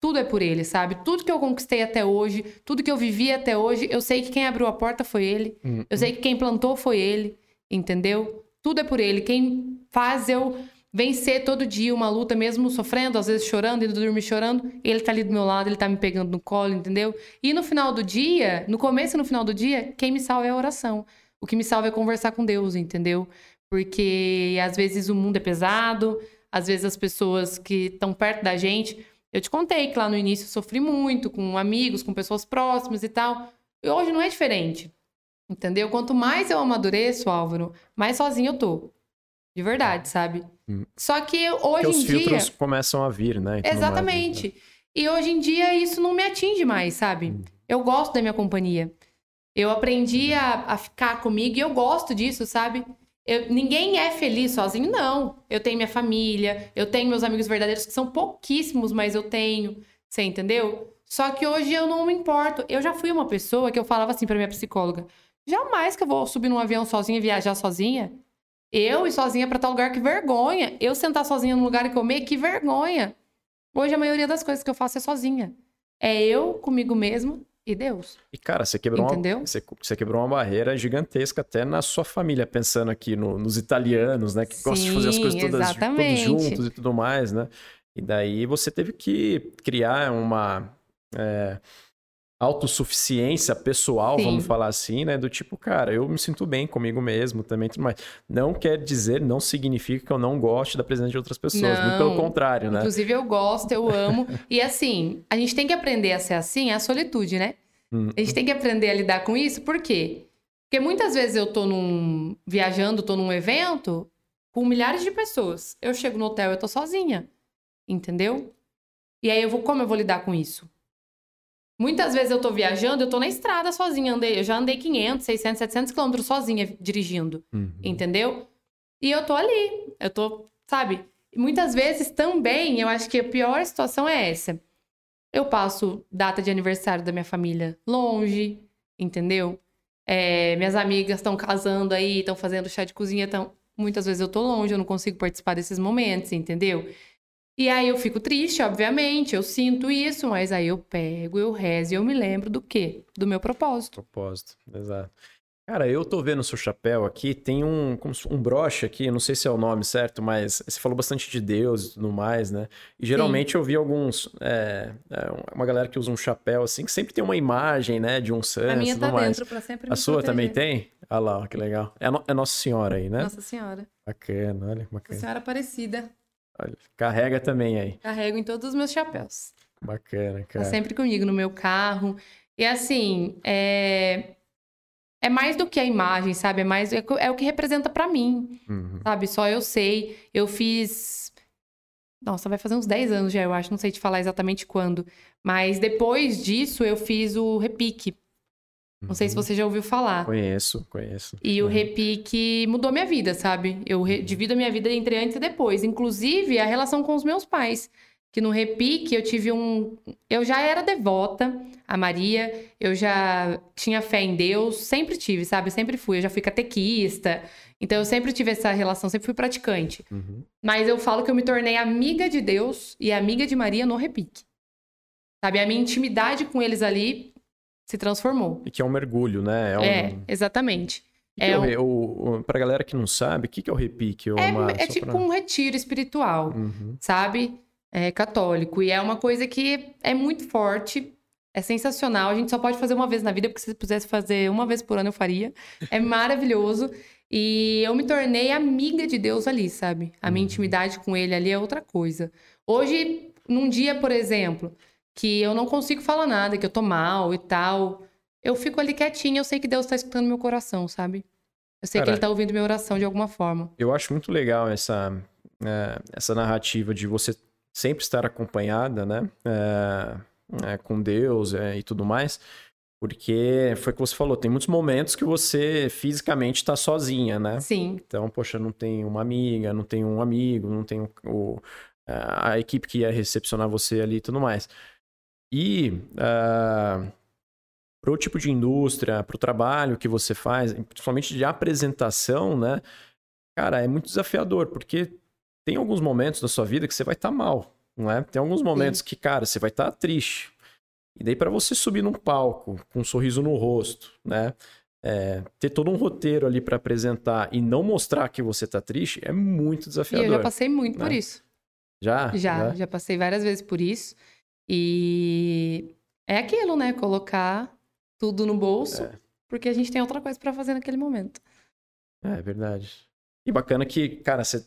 Tudo é por Ele, sabe? Tudo que eu conquistei até hoje, tudo que eu vivi até hoje, eu sei que quem abriu a porta foi Ele. Uhum. Eu sei que quem plantou foi Ele, entendeu? Tudo é por Ele. Quem faz eu vencer todo dia uma luta, mesmo sofrendo, às vezes chorando, indo dormir chorando, ele tá ali do meu lado, ele tá me pegando no colo, entendeu? E no final do dia, no começo e no final do dia, quem me salva é a oração. O que me salva é conversar com Deus, entendeu? Porque às vezes o mundo é pesado, às vezes as pessoas que estão perto da gente. Eu te contei que lá no início eu sofri muito com amigos, com pessoas próximas e tal. E hoje não é diferente. Entendeu? Quanto mais eu amadureço, Álvaro, mais sozinho eu tô. De verdade, sabe? Hum. Só que hoje Porque em dia. Os filtros começam a vir, né? Exatamente. Né? E hoje em dia isso não me atinge mais, sabe? Hum. Eu gosto da minha companhia. Eu aprendi a, a ficar comigo e eu gosto disso, sabe? Eu, ninguém é feliz sozinho, não. Eu tenho minha família, eu tenho meus amigos verdadeiros, que são pouquíssimos, mas eu tenho. Você entendeu? Só que hoje eu não me importo. Eu já fui uma pessoa que eu falava assim pra minha psicóloga: jamais que eu vou subir num avião sozinha e viajar sozinha. Eu ir sozinha para tal lugar, que vergonha. Eu sentar sozinha num lugar e comer, que vergonha. Hoje a maioria das coisas que eu faço é sozinha. É eu comigo mesmo e Deus. E, cara, você quebrou, Entendeu? uma, você, você quebrou uma barreira gigantesca até na sua família, pensando aqui no- nos italianos, né? Que gostam de fazer as Sim, coisas todas todos juntos e tudo mais, né? E daí você teve que criar uma é, autossuficiência pessoal, Sim. vamos falar assim, né? Do tipo, cara, eu me sinto bem comigo mesmo também, tudo mais. Não quer dizer, não significa que eu não goste da presença de outras pessoas. Muito pelo Não. contrário, né? Inclusive, eu gosto, eu amo. e assim, a gente tem que aprender a ser assim, é a solitude, né? Hum. A gente tem que aprender a lidar com isso, por quê? Porque muitas vezes eu tô num. viajando, tô num evento com milhares de pessoas. Eu chego no hotel, eu tô sozinha. Entendeu? E aí eu vou. Como eu vou lidar com isso? Muitas vezes eu tô viajando, eu tô na estrada sozinha, andei, eu já andei 500, 600, 700 quilômetros sozinha dirigindo. Uhum. Entendeu? E eu tô ali. Eu tô, sabe? Muitas vezes também, eu acho que a pior situação é essa. Eu passo data de aniversário da minha família longe, entendeu? É, minhas amigas estão casando aí, estão fazendo chá de cozinha, então muitas vezes eu tô longe, eu não consigo participar desses momentos, entendeu? E aí eu fico triste, obviamente, eu sinto isso, mas aí eu pego, eu rezo e eu me lembro do quê? Do meu propósito. Propósito, exato. Cara, eu tô vendo o seu chapéu aqui, tem um, um broche aqui, não sei se é o nome certo, mas você falou bastante de Deus e tudo mais, né? E geralmente eu vi alguns, é, é, uma galera que usa um chapéu assim, que sempre tem uma imagem, né, de um santo a minha tá mais. dentro pra sempre A sua também proteger. tem? Ah lá, ó, que legal. É, no- é Nossa Senhora aí, né? Nossa Senhora. Bacana, olha, Nossa bacana. Senhora Aparecida. Olha, carrega também aí. Carrego em todos os meus chapéus. Bacana, Tá cara. sempre comigo no meu carro. E assim, é... é mais do que a imagem, sabe? É mais é é o que representa pra mim, Uhum. sabe? Só eu sei. Eu fiz Nossa, vai fazer uns 10 anos já, eu acho, não sei te falar exatamente quando. Mas depois disso eu fiz o repique. Não sei se Uhum. você já ouviu falar. Conheço, conheço. E o Uhum. repique mudou minha vida, sabe? Eu re- divido a minha vida entre antes e depois. Inclusive, a relação com os meus pais. Que no repique eu tive um. Eu já era devota a Maria, eu já tinha fé em Deus, sempre tive, sabe? Sempre fui. Eu já fui catequista. Então eu sempre tive essa relação, sempre fui praticante. Uhum. Mas eu falo que eu me tornei amiga de Deus e amiga de Maria no repique. Sabe? A minha intimidade com eles ali se transformou. E que é um mergulho, né? É, um... É, exatamente. Que que é é o um- re- o, o- pra galera que não sabe, o que, que é o repique? É, Mar? é tipo pra- um retiro espiritual, Uhum. sabe? É católico. E é uma coisa que é muito forte, é sensacional. A gente só pode fazer uma vez na vida, porque se pudesse fazer uma vez por ano eu faria. É maravilhoso. E eu me tornei amiga de Deus ali, sabe? A minha Uhum. intimidade com ele ali é outra coisa. Hoje, num dia, por exemplo, que eu não consigo falar nada, que eu tô mal e tal, eu fico ali quietinha, eu sei que Deus tá escutando meu coração, sabe? Eu sei que Cara, ele tá ouvindo minha oração de alguma forma. Eu acho muito legal essa, é, essa narrativa de você sempre estar acompanhada, né? É, é, com Deus é, e tudo mais. Porque foi o que você falou, tem muitos momentos que você fisicamente está sozinha, né? Sim. Então, poxa, não tem uma amiga, não tem um amigo, não tem o, a equipe que ia recepcionar você ali e tudo mais. E para o tipo de indústria, para o trabalho que você faz, principalmente de apresentação, né? Cara, é muito desafiador, porque tem alguns momentos da sua vida que você vai estar mal, não é? Tem alguns momentos que, cara, você vai estar triste. E daí, para você subir num palco com um sorriso no rosto, né? É, ter todo um roteiro ali para apresentar e não mostrar que você tá triste é muito E eu desafiador. já passei muito por né? isso. Já? Já, já passei várias vezes por isso. E é aquilo, né? Colocar tudo no bolso, É. porque a gente tem outra coisa pra fazer naquele momento. É, é verdade. E bacana que, cara, você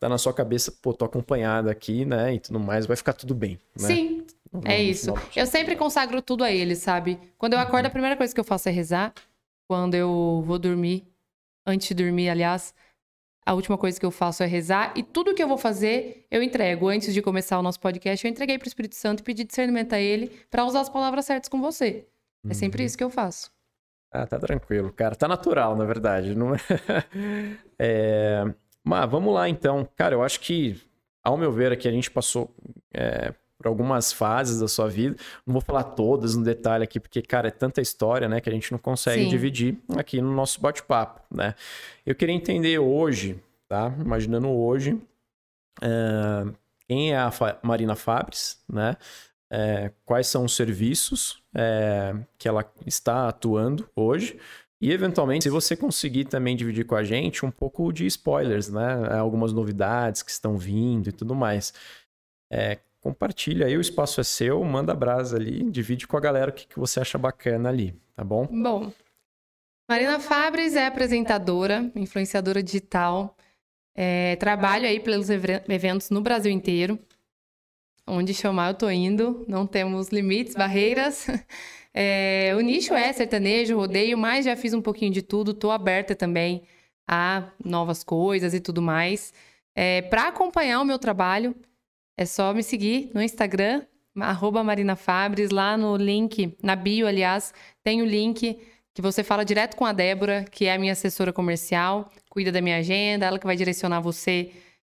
tá na sua cabeça, pô, tô acompanhada aqui, né? E tudo mais, vai ficar tudo bem. Né? Sim, é isso. Eu sempre consagro tudo a ele, sabe? Quando eu acordo, a primeira coisa que eu faço é rezar. Quando eu vou dormir, antes de dormir, aliás, a última coisa que eu faço é rezar. E tudo que eu vou fazer, eu entrego. Antes de começar o nosso podcast, eu entreguei pro Espírito Santo e pedi discernimento a ele pra usar as palavras certas com você. É sempre Uhum. isso que eu faço. Ah, tá tranquilo, cara. Tá natural, na verdade. Não é... é... Mas vamos lá, então. Cara, eu acho que, ao meu ver, aqui a gente passou é, por algumas fases da sua vida. Não vou falar todas no detalhe aqui, porque, cara, é tanta história, né, que a gente não consegue Sim. dividir aqui no nosso bate-papo, né? Eu queria entender hoje, tá? Imaginando hoje, é, quem é a Fa Marina Fabres, né? É, quais são os serviços é, que ela está atuando hoje. E, eventualmente, se você conseguir também dividir com a gente um pouco de spoilers, né? Algumas novidades que estão vindo e tudo mais. É, compartilha aí, o espaço é seu, manda brasa ali, divide com a galera o que, que você acha bacana ali, tá bom? Bom, Marina Fabres é apresentadora, influenciadora digital, é, trabalho aí pelos eventos no Brasil inteiro. Onde chamar eu tô indo, não temos limites, barreiras. É, o nicho é sertanejo, rodeio, mas já fiz um pouquinho de tudo, tô aberta também a novas coisas e tudo mais. É, Para acompanhar o meu trabalho, é só me seguir no Instagram, arroba Marina Fabres, lá no link, na bio, aliás, tem o link que você fala direto com a Débora, que é a minha assessora comercial, cuida da minha agenda, ela que vai direcionar você,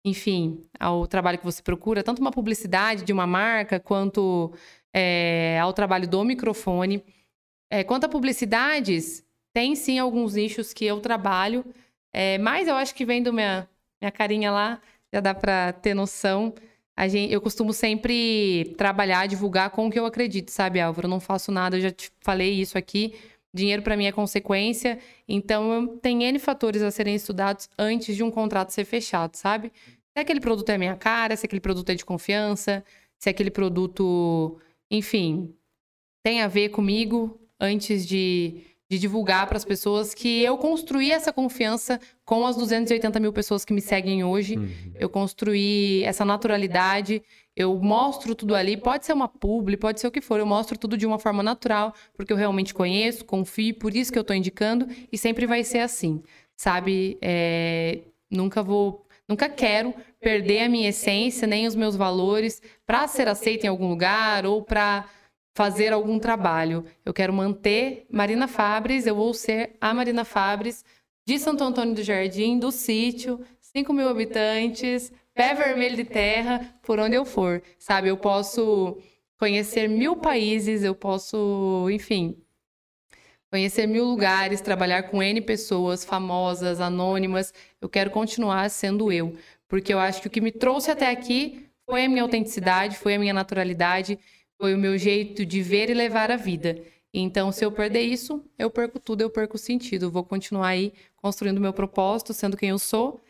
enfim, ao trabalho que você procura, tanto uma publicidade de uma marca, quanto é, ao trabalho do microfone. É, quanto a publicidades, tem sim alguns nichos que eu trabalho, é, mas eu acho que vendo minha, minha carinha lá, já dá para ter noção. Gente, eu costumo sempre trabalhar, divulgar com o que eu acredito, sabe, Álvaro? Eu não faço nada, eu já te falei isso aqui. Dinheiro para mim é consequência, então tem N fatores a serem estudados antes de um contrato ser fechado, sabe? Se aquele produto é minha cara, se aquele produto é de confiança, se aquele produto, enfim, tem a ver comigo antes de, de divulgar para as pessoas que eu construí essa confiança com as 280 mil pessoas que me seguem hoje. Uhum. Eu construí essa naturalidade eu mostro tudo ali, pode ser uma publi, pode ser o que for, eu mostro tudo de uma forma natural, porque eu realmente conheço, confio, por isso que eu estou indicando, e sempre vai ser assim, sabe? É, nunca vou, nunca quero perder a minha essência, nem os meus valores para ser aceita em algum lugar ou para fazer algum trabalho. Eu quero manter Marina Fabres, eu vou ser a Marina Fabres de Santo Antônio do Jardim, do sítio, 5 mil habitantes, pé vermelho de terra, por onde eu for, sabe? Eu posso conhecer mil países, eu posso, enfim, conhecer mil lugares, trabalhar com N pessoas famosas, anônimas. Eu quero continuar sendo eu, porque eu acho que o que me trouxe até aqui foi a minha autenticidade, foi a minha naturalidade, foi o meu jeito de ver e levar a vida. Então, se eu perder isso, eu perco tudo, eu perco o sentido. Vou continuar aí construindo meu propósito, sendo quem eu sou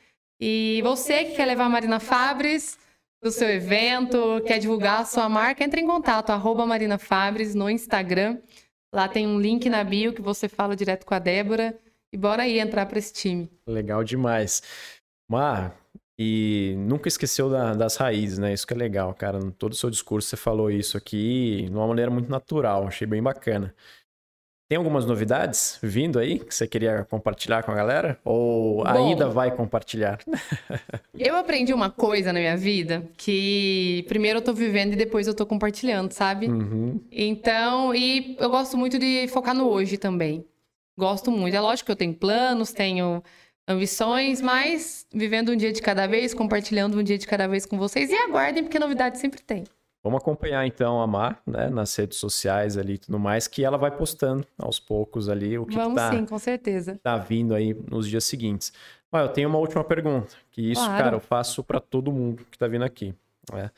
e você que quer levar a Marina Fabres do seu evento, quer divulgar a sua marca, entre em contato, arroba Marina Fabres no Instagram. Lá tem um link na bio que você fala direto com a Débora. E bora aí entrar para esse time. Legal demais. Mar, e nunca esqueceu da, das raízes, né? Isso que é legal, cara. Em todo o seu discurso você falou isso aqui de uma maneira muito natural. Achei bem bacana. Tem algumas novidades vindo aí que você queria compartilhar com a galera? Ou Bom, ainda vai compartilhar? eu aprendi uma coisa na minha vida que primeiro eu tô vivendo e depois eu tô compartilhando, sabe? Uhum. Então, e eu gosto muito de focar no hoje também. Gosto muito. É lógico que eu tenho planos, tenho ambições, mas vivendo um dia de cada vez, compartilhando um dia de cada vez com vocês. E aguardem, porque novidade sempre tem. Vamos acompanhar então a Mar, né, nas redes sociais ali e tudo mais, que ela vai postando aos poucos ali o que, Vamos que tá, sim, com certeza. tá vindo aí nos dias seguintes. Mas eu tenho uma última pergunta, que isso, claro. cara, eu faço para todo mundo que tá vindo aqui. Né?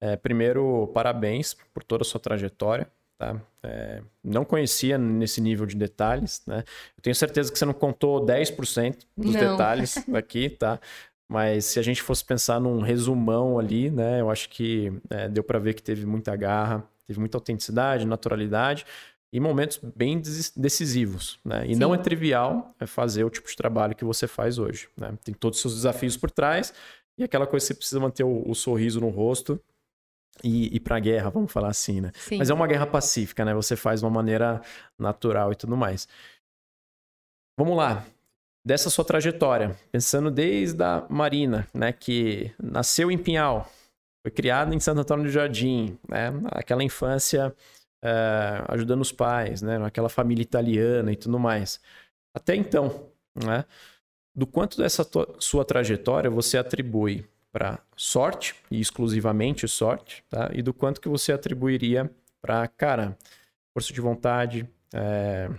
É, primeiro, parabéns por toda a sua trajetória. Tá? É, não conhecia nesse nível de detalhes, né? Eu tenho certeza que você não contou 10% dos não. detalhes aqui, tá? Mas se a gente fosse pensar num resumão ali, né, eu acho que é, deu para ver que teve muita garra, teve muita autenticidade, naturalidade e momentos bem decisivos, né? E Sim. não é trivial é fazer o tipo de trabalho que você faz hoje, né? Tem todos os seus desafios por trás e aquela coisa que você precisa manter o, o sorriso no rosto e ir para a guerra, vamos falar assim, né? Sim. Mas é uma guerra pacífica, né? Você faz de uma maneira natural e tudo mais. Vamos lá dessa sua trajetória, pensando desde a Marina, né, que nasceu em Pinhal, foi criada em Santo Antônio do Jardim, né, aquela infância é, ajudando os pais, né, aquela família italiana e tudo mais. Até então, né, do quanto dessa sua trajetória você atribui para sorte, e exclusivamente sorte, tá? e do quanto que você atribuiria para, cara, força de vontade, é,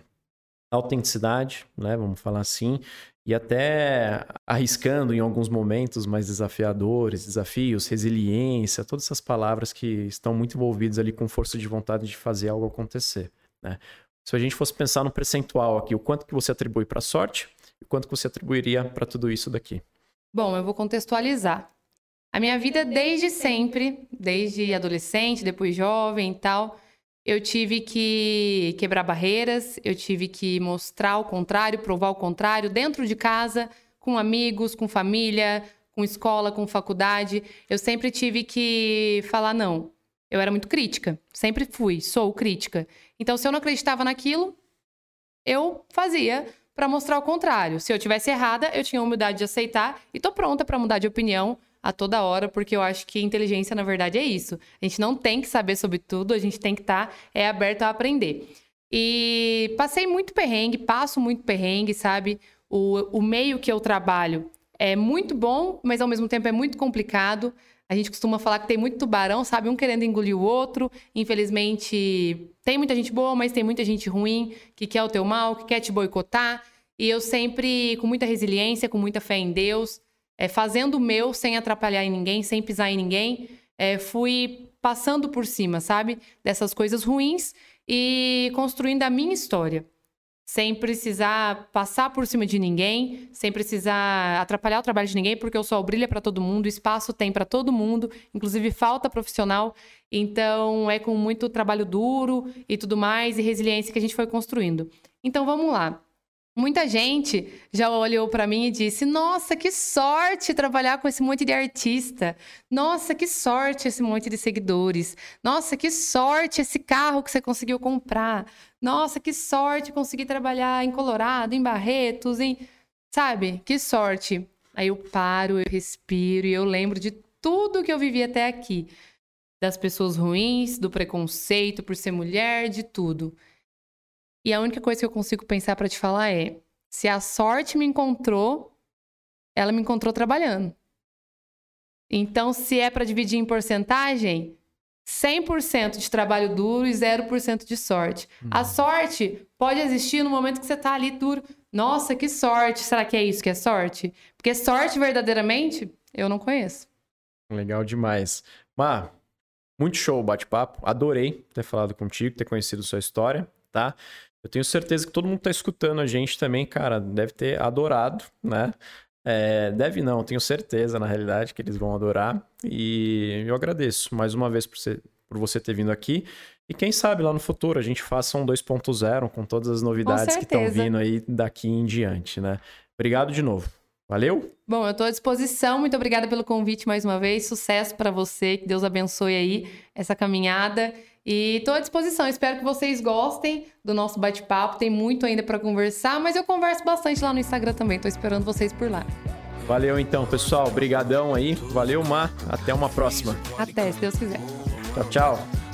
autenticidade, né? Vamos falar assim, e até arriscando em alguns momentos mais desafiadores, desafios, resiliência, todas essas palavras que estão muito envolvidas ali com força de vontade de fazer algo acontecer. Né? Se a gente fosse pensar no percentual aqui, o quanto que você atribui para sorte e quanto que você atribuiria para tudo isso daqui? Bom, eu vou contextualizar. A minha vida desde sempre, desde adolescente, depois jovem e tal, eu tive que quebrar barreiras, eu tive que mostrar o contrário, provar o contrário dentro de casa, com amigos, com família, com escola, com faculdade. Eu sempre tive que falar não. Eu era muito crítica, sempre fui, sou crítica. Então, se eu não acreditava naquilo, eu fazia para mostrar o contrário. Se eu tivesse errada, eu tinha a humildade de aceitar e tô pronta para mudar de opinião a toda hora, porque eu acho que inteligência, na verdade, é isso. A gente não tem que saber sobre tudo, a gente tem que estar tá, é, aberto a aprender. E passei muito perrengue, passo muito perrengue, sabe? O, o meio que eu trabalho é muito bom, mas ao mesmo tempo é muito complicado. A gente costuma falar que tem muito tubarão, sabe? Um querendo engolir o outro. Infelizmente, tem muita gente boa, mas tem muita gente ruim que quer o teu mal, que quer te boicotar. E eu sempre, com muita resiliência, com muita fé em Deus, é, fazendo o meu sem atrapalhar em ninguém, sem pisar em ninguém, é, fui passando por cima, sabe? Dessas coisas ruins e construindo a minha história. Sem precisar passar por cima de ninguém, sem precisar atrapalhar o trabalho de ninguém, porque o sol brilha para todo mundo, espaço tem para todo mundo, inclusive falta profissional. Então é com muito trabalho duro e tudo mais, e resiliência que a gente foi construindo. Então vamos lá. Muita gente já olhou para mim e disse: Nossa, que sorte trabalhar com esse monte de artista. Nossa, que sorte esse monte de seguidores. Nossa, que sorte esse carro que você conseguiu comprar. Nossa, que sorte conseguir trabalhar em Colorado, em Barretos, em. Sabe? Que sorte. Aí eu paro, eu respiro e eu lembro de tudo que eu vivi até aqui. Das pessoas ruins, do preconceito por ser mulher, de tudo. E a única coisa que eu consigo pensar para te falar é: se a sorte me encontrou, ela me encontrou trabalhando. Então, se é para dividir em porcentagem, 100% de trabalho duro e 0% de sorte. Hum. A sorte pode existir no momento que você está ali duro. Nossa, que sorte! Será que é isso que é sorte? Porque sorte verdadeiramente, eu não conheço. Legal demais. Má, muito show o bate-papo. Adorei ter falado contigo, ter conhecido sua história, tá? Eu tenho certeza que todo mundo que tá escutando a gente também, cara, deve ter adorado, né? É, deve não, tenho certeza, na realidade, que eles vão adorar. E eu agradeço mais uma vez por você, por você ter vindo aqui. E quem sabe lá no futuro a gente faça um 2.0 com todas as novidades que estão vindo aí daqui em diante, né? Obrigado de novo. Valeu? Bom, eu estou à disposição. Muito obrigada pelo convite mais uma vez. Sucesso para você. Que Deus abençoe aí essa caminhada. E estou à disposição. Espero que vocês gostem do nosso bate-papo. Tem muito ainda para conversar, mas eu converso bastante lá no Instagram também. Estou esperando vocês por lá. Valeu então, pessoal. Obrigadão aí. Valeu, Mar. Até uma próxima. Até, se Deus quiser. Tchau, tchau.